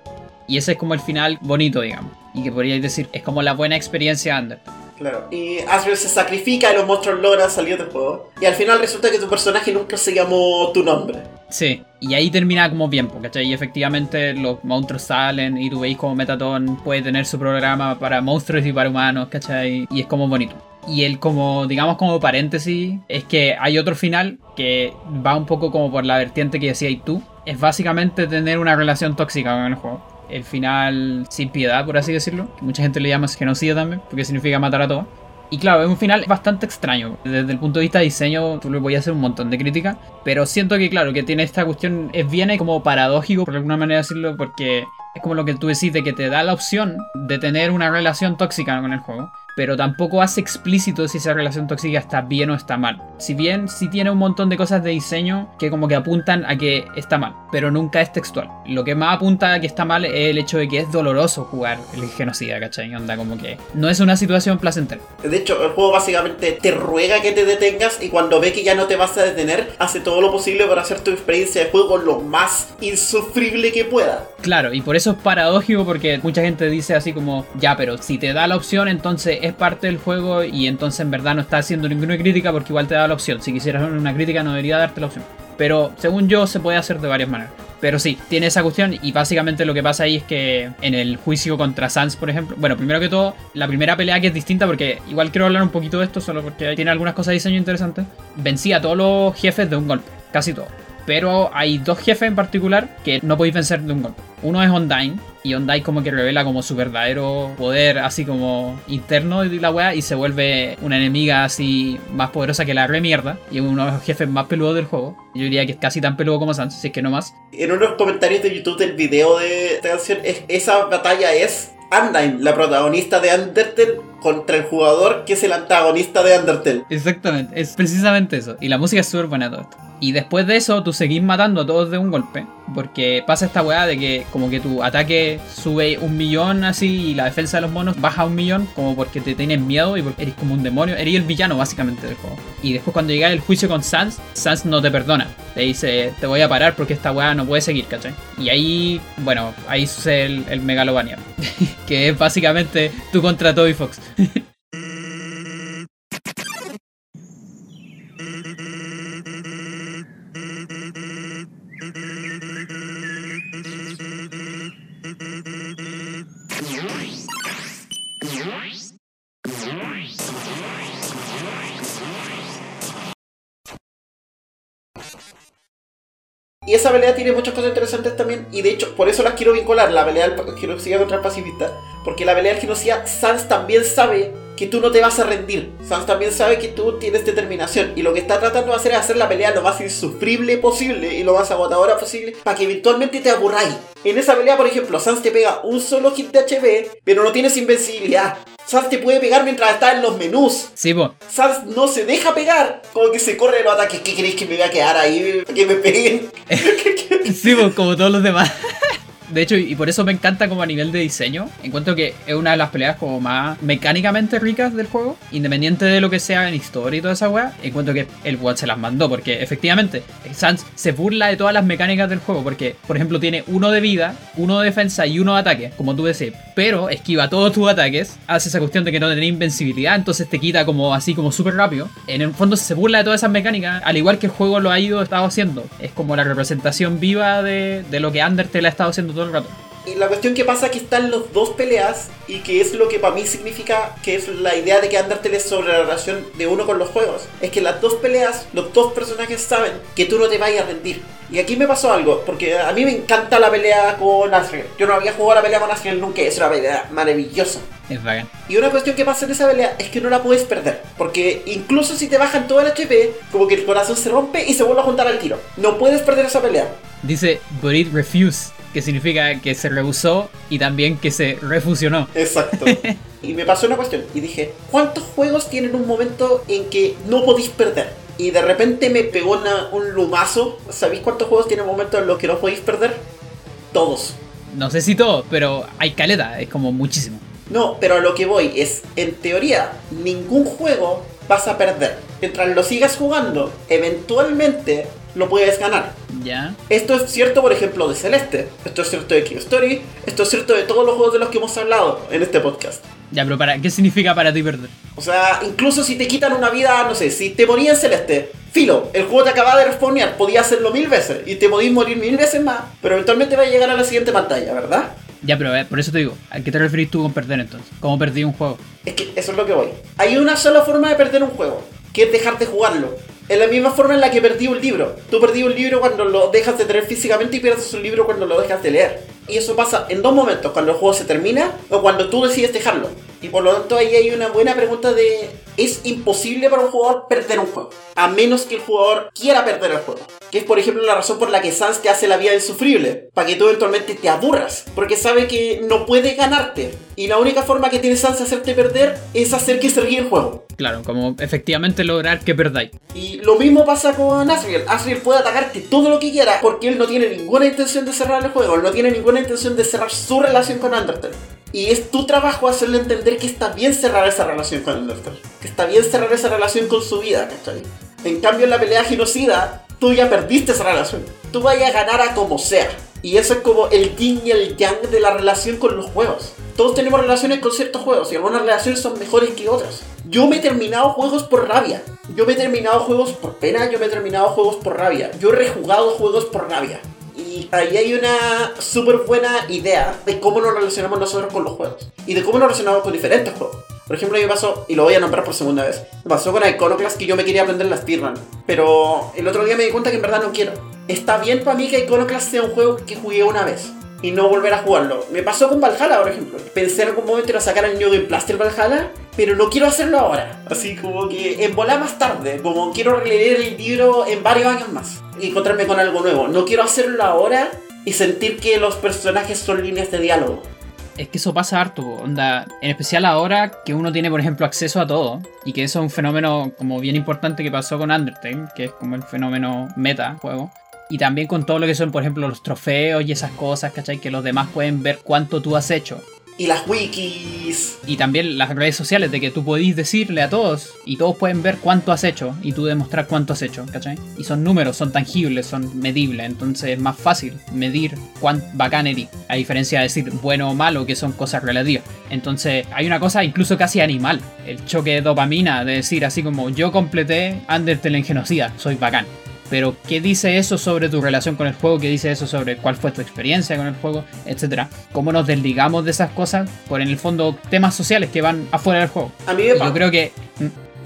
A: Y ese es como el final bonito, digamos. Y que podríais decir, es como la buena experiencia Under.
B: Claro, y Asriel se sacrifica y los monstruos logran salir del juego. Y al final resulta que tu personaje nunca se llamó tu nombre.
A: Sí, y ahí termina como bien, ¿cachai? Y efectivamente los monstruos salen y tú veis como Metaton puede tener su programa para monstruos y para humanos, ¿cachai? Y es como bonito. Y el como, digamos como paréntesis, es que hay otro final que va un poco como por la vertiente que decías tú. Es básicamente tener una relación tóxica con el juego el final sin piedad, por así decirlo. mucha gente le llama genocidio también, porque significa matar a todos. Y claro, es un final bastante extraño. Desde el punto de vista de diseño, tú le voy a hacer un montón de críticas. Pero siento que, claro, que tiene esta cuestión, es bien como paradójico, por alguna manera decirlo, porque es como lo que tú decís, de que te da la opción de tener una relación tóxica con el juego pero tampoco hace explícito si esa relación tóxica está bien o está mal. Si bien sí tiene un montón de cosas de diseño que como que apuntan a que está mal, pero nunca es textual. Lo que más apunta a que está mal es el hecho de que es doloroso jugar el genocida, ¿cachai? Onda como que no es una situación placentera.
B: De hecho, el juego básicamente te ruega que te detengas y cuando ve que ya no te vas a detener, hace todo lo posible para hacer tu experiencia de juego lo más insufrible que pueda.
A: Claro, y por eso es paradójico porque mucha gente dice así como, ya, pero si te da la opción, entonces es parte del juego y entonces en verdad no está haciendo ninguna crítica porque igual te da la opción. Si quisieras una crítica no debería darte la opción. Pero según yo se puede hacer de varias maneras. Pero sí, tiene esa cuestión y básicamente lo que pasa ahí es que en el juicio contra Sans, por ejemplo, bueno, primero que todo, la primera pelea que es distinta porque igual quiero hablar un poquito de esto solo porque tiene algunas cosas de diseño interesantes. Vencía a todos los jefes de un golpe, casi todos. Pero hay dos jefes en particular que no podéis vencer de un golpe. Uno es Undyne, y Undyne como que revela como su verdadero poder, así como interno de la wea, y se vuelve una enemiga así más poderosa que la re mierda, y uno de los jefes más peludos del juego. Yo diría que es casi tan peludo como Sans, si es que no más.
B: En unos comentarios de YouTube del video de esta canción, esa batalla es Undyne, la protagonista de Undertale, contra el jugador que es el antagonista de Undertale.
A: Exactamente, es precisamente eso. Y la música es súper buena todo esto. Y después de eso, tú seguís matando a todos de un golpe. Porque pasa esta weá de que como que tu ataque sube un millón así y la defensa de los monos baja un millón. Como porque te tienen miedo y porque eres como un demonio. Eres el villano básicamente del juego. Y después cuando llega el juicio con Sans, Sans no te perdona. Te dice, te voy a parar porque esta weá no puede seguir, ¿cachai? Y ahí, bueno, ahí sucede el, el Megalovania. que es básicamente tú contra Toby Fox.
B: Y esa pelea tiene muchas cosas interesantes. Y de hecho, por eso las quiero vincular. La pelea del genocida contra el. Porque la pelea del genocida, Sans también sabe que tú no te vas a rendir. Sans también sabe que tú tienes determinación. Y lo que está tratando de hacer es hacer la pelea lo más insufrible posible y lo más agotadora posible. Para que eventualmente te aburráis. En esa pelea, por ejemplo, Sans te pega un solo hit de HB. Pero no tienes invencibilidad. Sans te puede pegar mientras está en los menús.
A: Sí, po.
B: Sans no se deja pegar. Como que se corre de los ataques. ¿Qué creéis que me voy a quedar ahí? Que me peguen.
A: sí, po, como todos los demás. De hecho, y por eso me encanta como a nivel de diseño. Encuentro que es una de las peleas como más mecánicamente ricas del juego. Independiente de lo que sea en historia y toda esa weá. Encuentro que el WOT se las mandó. Porque efectivamente, Sans se burla de todas las mecánicas del juego. Porque, por ejemplo, tiene uno de vida, uno de defensa y uno de ataque, como tú decís. Pero esquiva todos tus ataques. Hace esa cuestión de que no tenés invencibilidad. Entonces te quita como así como súper rápido. En el fondo se burla de todas esas mecánicas. Al igual que el juego lo ha ido estado haciendo. Es como la representación viva de, de lo que Undertale ha estado haciendo todo el rato.
B: Y la cuestión que pasa es que están los dos peleas y que es lo que para mí significa que es la idea de que Undertale es sobre la relación de uno con los juegos. Es que las dos peleas, los dos personajes saben que tú no te vayas a rendir. Y aquí me pasó algo, porque a mí me encanta la pelea con Asriel. Yo no había jugado la pelea con Asriel nunca, es una pelea maravillosa.
A: Es bacán.
B: Y una cuestión que pasa en esa pelea es que no la puedes perder. Porque incluso si te bajan todo el HP, como que el corazón se rompe y se vuelve a juntar al tiro. No puedes perder esa pelea.
A: Dice, but it refused, que significa que se rehusó y también que se refusionó.
B: Exacto. y me pasó una cuestión y dije, ¿cuántos juegos tienen un momento en que no podéis perder? Y de repente me pegó una- un lumazo. ¿Sabéis cuántos juegos tienen momentos en los que no podéis perder? Todos.
A: No sé si todo, pero hay caleta, es como muchísimo.
B: No, pero a lo que voy es, en teoría, ningún juego vas a perder. Mientras lo sigas jugando, eventualmente lo puedes ganar.
A: ¿Ya?
B: Esto es cierto, por ejemplo, de Celeste. Esto es cierto de King Story. Esto es cierto de todos los juegos de los que hemos hablado en este podcast.
A: Ya, pero para, ¿qué significa para ti perder?
B: O sea, incluso si te quitan una vida, no sé, si te morías en Celeste, filo, el juego te acaba de respawnear, podías hacerlo mil veces y te podías morir mil veces más, pero eventualmente va a llegar a la siguiente pantalla, ¿verdad?
A: Ya, pero eh, por eso te digo, ¿a qué te referís tú con perder entonces? ¿Cómo perdí un juego?
B: Es que eso es lo que voy. Hay una sola forma de perder un juego, que es dejar de jugarlo. Es la misma forma en la que perdí un libro. Tú perdí un libro cuando lo dejas de tener físicamente y pierdes un libro cuando lo dejas de leer. Y eso pasa en dos momentos, cuando el juego se termina o cuando tú decides dejarlo. Y por lo tanto ahí hay una buena pregunta de... ¿Es imposible para un jugador perder un juego? A menos que el jugador quiera perder el juego. Que es por ejemplo la razón por la que Sans te hace la vida insufrible. Para que tú eventualmente te aburras. Porque sabe que no puede ganarte. Y la única forma que tiene Sans de hacerte perder es hacer que se ríe el juego.
A: Claro, como efectivamente lograr que perdáis.
B: Y lo mismo pasa con Asriel. Asriel puede atacarte todo lo que quiera porque él no tiene ninguna intención de cerrar el juego, él no tiene ninguna intención de cerrar su relación con Undertale. Y es tu trabajo hacerle entender que está bien cerrar esa relación con Undertale. Que está bien cerrar esa relación con su vida, ¿cachai? En cambio, en la pelea genocida, tú ya perdiste esa relación. Tú vayas a ganar a como sea. Y eso es como el yin y el yang de la relación con los juegos. Todos tenemos relaciones con ciertos juegos y algunas relaciones son mejores que otras. Yo me he terminado juegos por rabia. Yo me he terminado juegos por pena, yo me he terminado juegos por rabia. Yo he rejugado juegos por rabia. Y ahí hay una súper buena idea de cómo nos relacionamos nosotros con los juegos. Y de cómo nos relacionamos con diferentes juegos. Por ejemplo, me pasó, y lo voy a nombrar por segunda vez, me pasó con Iconoclast que yo me quería aprender la speedrun. Pero el otro día me di cuenta que en verdad no quiero. Está bien para mí que Iconoclast sea un juego que jugué una vez y no volver a jugarlo. Me pasó con Valhalla, por ejemplo. Pensé en algún momento a sacar el New Game Plaster Valhalla, pero no quiero hacerlo ahora. Así como que en volar más tarde, como quiero releer el libro en varios años más y encontrarme con algo nuevo. No quiero hacerlo ahora y sentir que los personajes son líneas de diálogo.
A: Es que eso pasa harto, onda, en especial ahora que uno tiene, por ejemplo, acceso a todo, y que eso es un fenómeno como bien importante que pasó con Undertale, que es como el fenómeno meta juego, y también con todo lo que son, por ejemplo, los trofeos y esas cosas, ¿cachai? Que los demás pueden ver cuánto tú has hecho.
B: Y las wikis.
A: Y también las redes sociales, de que tú podís decirle a todos, y todos pueden ver cuánto has hecho, y tú demostrar cuánto has hecho, ¿cachai? Y son números, son tangibles, son medibles, entonces es más fácil medir cuán bacán eres, a diferencia de decir bueno o malo, que son cosas relativas. Entonces hay una cosa incluso casi animal, el choque de dopamina, de decir así como yo completé Undertale en genocida, soy bacán. Pero, ¿qué dice eso sobre tu relación con el juego? ¿Qué dice eso sobre cuál fue tu experiencia con el juego? Etcétera. ¿Cómo nos desligamos de esas cosas por, en el fondo, temas sociales que van afuera del juego?
B: A mí me
A: yo creo que.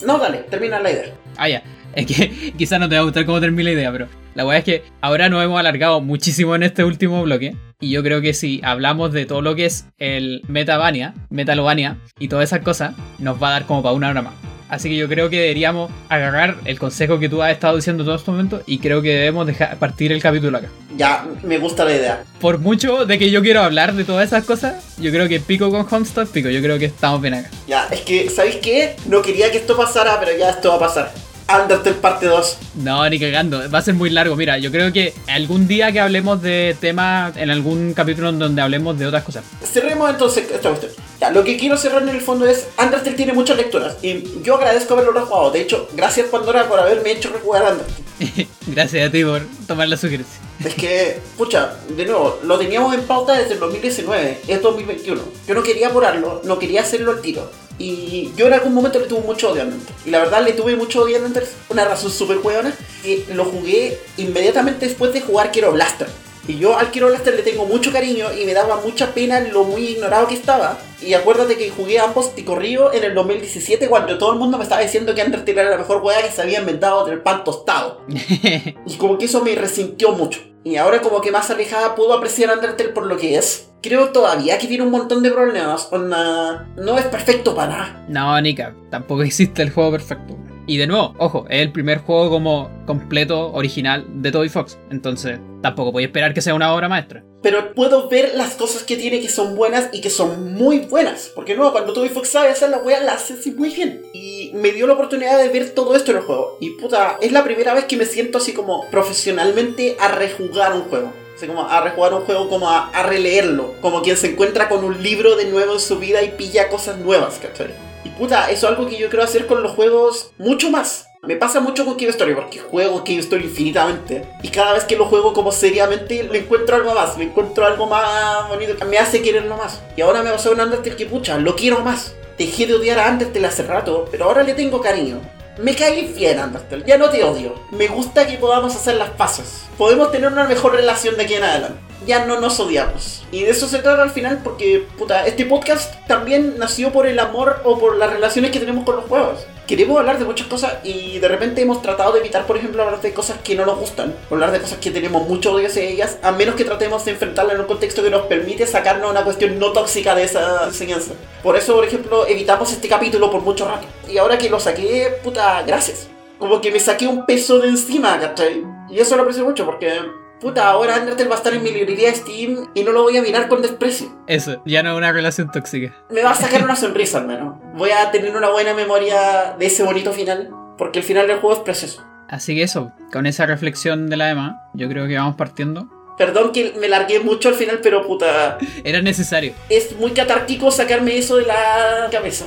B: No, dale, termina la idea.
A: Ah, ya. Es que quizás no te va a gustar cómo termina la idea, pero la verdad es que ahora nos hemos alargado muchísimo en este último bloque. Y yo creo que si hablamos de todo lo que es el Metabania, Metalobania y todas esas cosas, nos va a dar como para una hora más. Así que yo creo que deberíamos agarrar el consejo que tú has estado diciendo todo este momento y creo que debemos dejar partir el capítulo acá.
B: Ya, me gusta la idea.
A: Por mucho de que yo quiero hablar de todas esas cosas, yo creo que pico con Homestead, pico. Yo creo que estamos bien acá.
B: Ya, es que, ¿sabéis qué? No quería que esto pasara, pero ya esto va a pasar. Undertale parte 2.
A: No, ni cagando, va a ser muy largo. Mira, yo creo que algún día que hablemos de temas, en algún capítulo donde hablemos de otras cosas.
B: Cerremos entonces esta cuestión. Ya, lo que quiero cerrar en el fondo es, Undertale tiene muchas lecturas y yo agradezco haberlo rejugado. De hecho, gracias Pandora por haberme hecho rejugar Undertale.
A: Gracias a ti por tomar la sugerencia.
B: Es que, pucha, de nuevo, lo teníamos en pauta desde el 2019, es 2021. Yo no quería apurarlo, no quería hacerlo al tiro. Y yo en algún momento le tuve mucho odio a Undertale. Y la verdad le tuve mucho odio a Undertale, una razón súper hueona, que lo jugué inmediatamente después de jugar Quiero Blaster. Y yo al Kiro Blaster le tengo mucho cariño y me daba mucha pena lo muy ignorado que estaba. Y acuérdate que jugué ambos y corrido en el 2017 cuando todo el mundo me estaba diciendo que Undertale era la mejor weá que se había inventado del pan tostado. y como que eso me resintió mucho. Y ahora como que más alejada puedo apreciar Undertale por lo que es. Creo todavía que tiene un montón de problemas. Onda, no es perfecto para nada.
A: No, Nika, tampoco existe el juego perfecto. Y de nuevo, ojo, es el primer juego como completo, original de Toby Fox. Entonces, tampoco voy a esperar que sea una obra maestra.
B: Pero puedo ver las cosas que tiene que son buenas y que son muy buenas. Porque no, cuando Toby Fox sabe hacer la wea, la hace muy bien. Y me dio la oportunidad de ver todo esto en el juego. Y puta, es la primera vez que me siento así como profesionalmente a rejugar un juego. Así como a rejugar un juego, como a, a releerlo. Como quien se encuentra con un libro de nuevo en su vida y pilla cosas nuevas, ¿cachai? Y puta, eso es algo que yo quiero hacer con los juegos mucho más. Me pasa mucho con Cave Story porque juego Cave Story infinitamente. Y cada vez que lo juego como seriamente, le encuentro algo más, le encuentro algo más bonito que me hace quererlo más. Y ahora me pasó un Undertale que pucha, lo quiero más. Dejé de odiar a Undertale hace rato, pero ahora le tengo cariño. Me caí bien, Undertale, ya no te odio. Me gusta que podamos hacer las paces. Podemos tener una mejor relación de aquí en adelante ya no nos odiamos. Y de eso se trata al final porque, puta, este podcast también nació por el amor o por las relaciones que tenemos con los juegos. Queremos hablar de muchas cosas y de repente hemos tratado de evitar, por ejemplo, hablar de cosas que no nos gustan, hablar de cosas que tenemos mucho odio hacia ellas, a menos que tratemos de enfrentarlas en un contexto que nos permite sacarnos una cuestión no tóxica de esa enseñanza. Por eso, por ejemplo, evitamos este capítulo por mucho rato. Y ahora que lo saqué, puta, gracias. Como que me saqué un peso de encima, ¿cachai? Y eso lo aprecio mucho porque puta, ahora Undertale va a estar en mi librería Steam y no lo voy a mirar con desprecio.
A: Eso, ya no es una relación tóxica.
B: Me va a sacar una sonrisa menos. Voy a tener una buena memoria de ese bonito final, porque el final del juego es precioso.
A: Así que eso, con esa reflexión de la Emma, yo creo que vamos partiendo.
B: Perdón que me largué mucho al final, pero puta.
A: Era necesario.
B: Es muy catártico sacarme eso de la cabeza.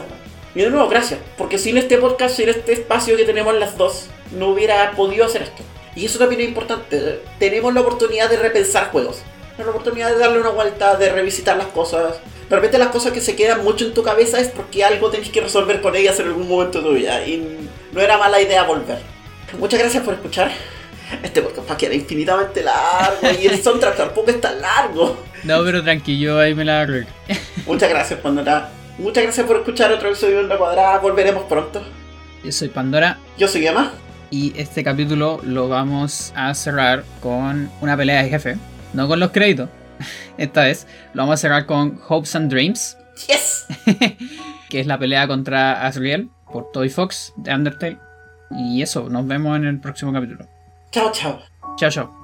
B: Y de nuevo, gracias. Porque sin este podcast, sin este espacio que tenemos las dos, no hubiera podido hacer esto. Y eso también es importante. Tenemos la oportunidad de repensar juegos. Tenemos la oportunidad de darle una vuelta, de revisitar las cosas. De repente las cosas que se quedan mucho en tu cabeza es porque algo tenés que resolver con ellas en algún momento de tu vida. Y no era mala idea volver. Muchas gracias por escuchar. Este podcast va a quedar infinitamente largo y el soundtrack tampoco es tan largo.
A: No, pero tranquilo, ahí me la arreglo.
B: Muchas gracias, Pandora. Muchas gracias por escuchar otro episodio de Onda Cuadrada. Volveremos pronto.
A: Yo soy Pandora.
B: Yo soy Emma.
A: Y este capítulo lo vamos a cerrar con una pelea de jefe. No con los créditos. Esta vez lo vamos a cerrar con Hopes and Dreams.
B: Yes.
A: que es la pelea contra Asriel por Toy Fox de Undertale. Y eso, nos vemos en el próximo capítulo.
B: Chao, chao.
A: Chao, chao.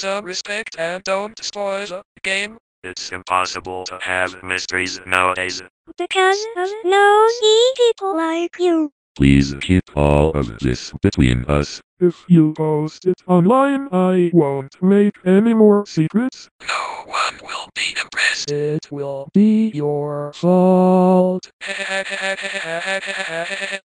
C: Some uh, respect and don't spoil the game.
D: It's impossible to have mysteries nowadays.
E: Because of nosy people like you.
F: Please keep all of this between us.
G: If you post it online, I won't make any more secrets.
C: No one will be impressed.
G: It will be your fault.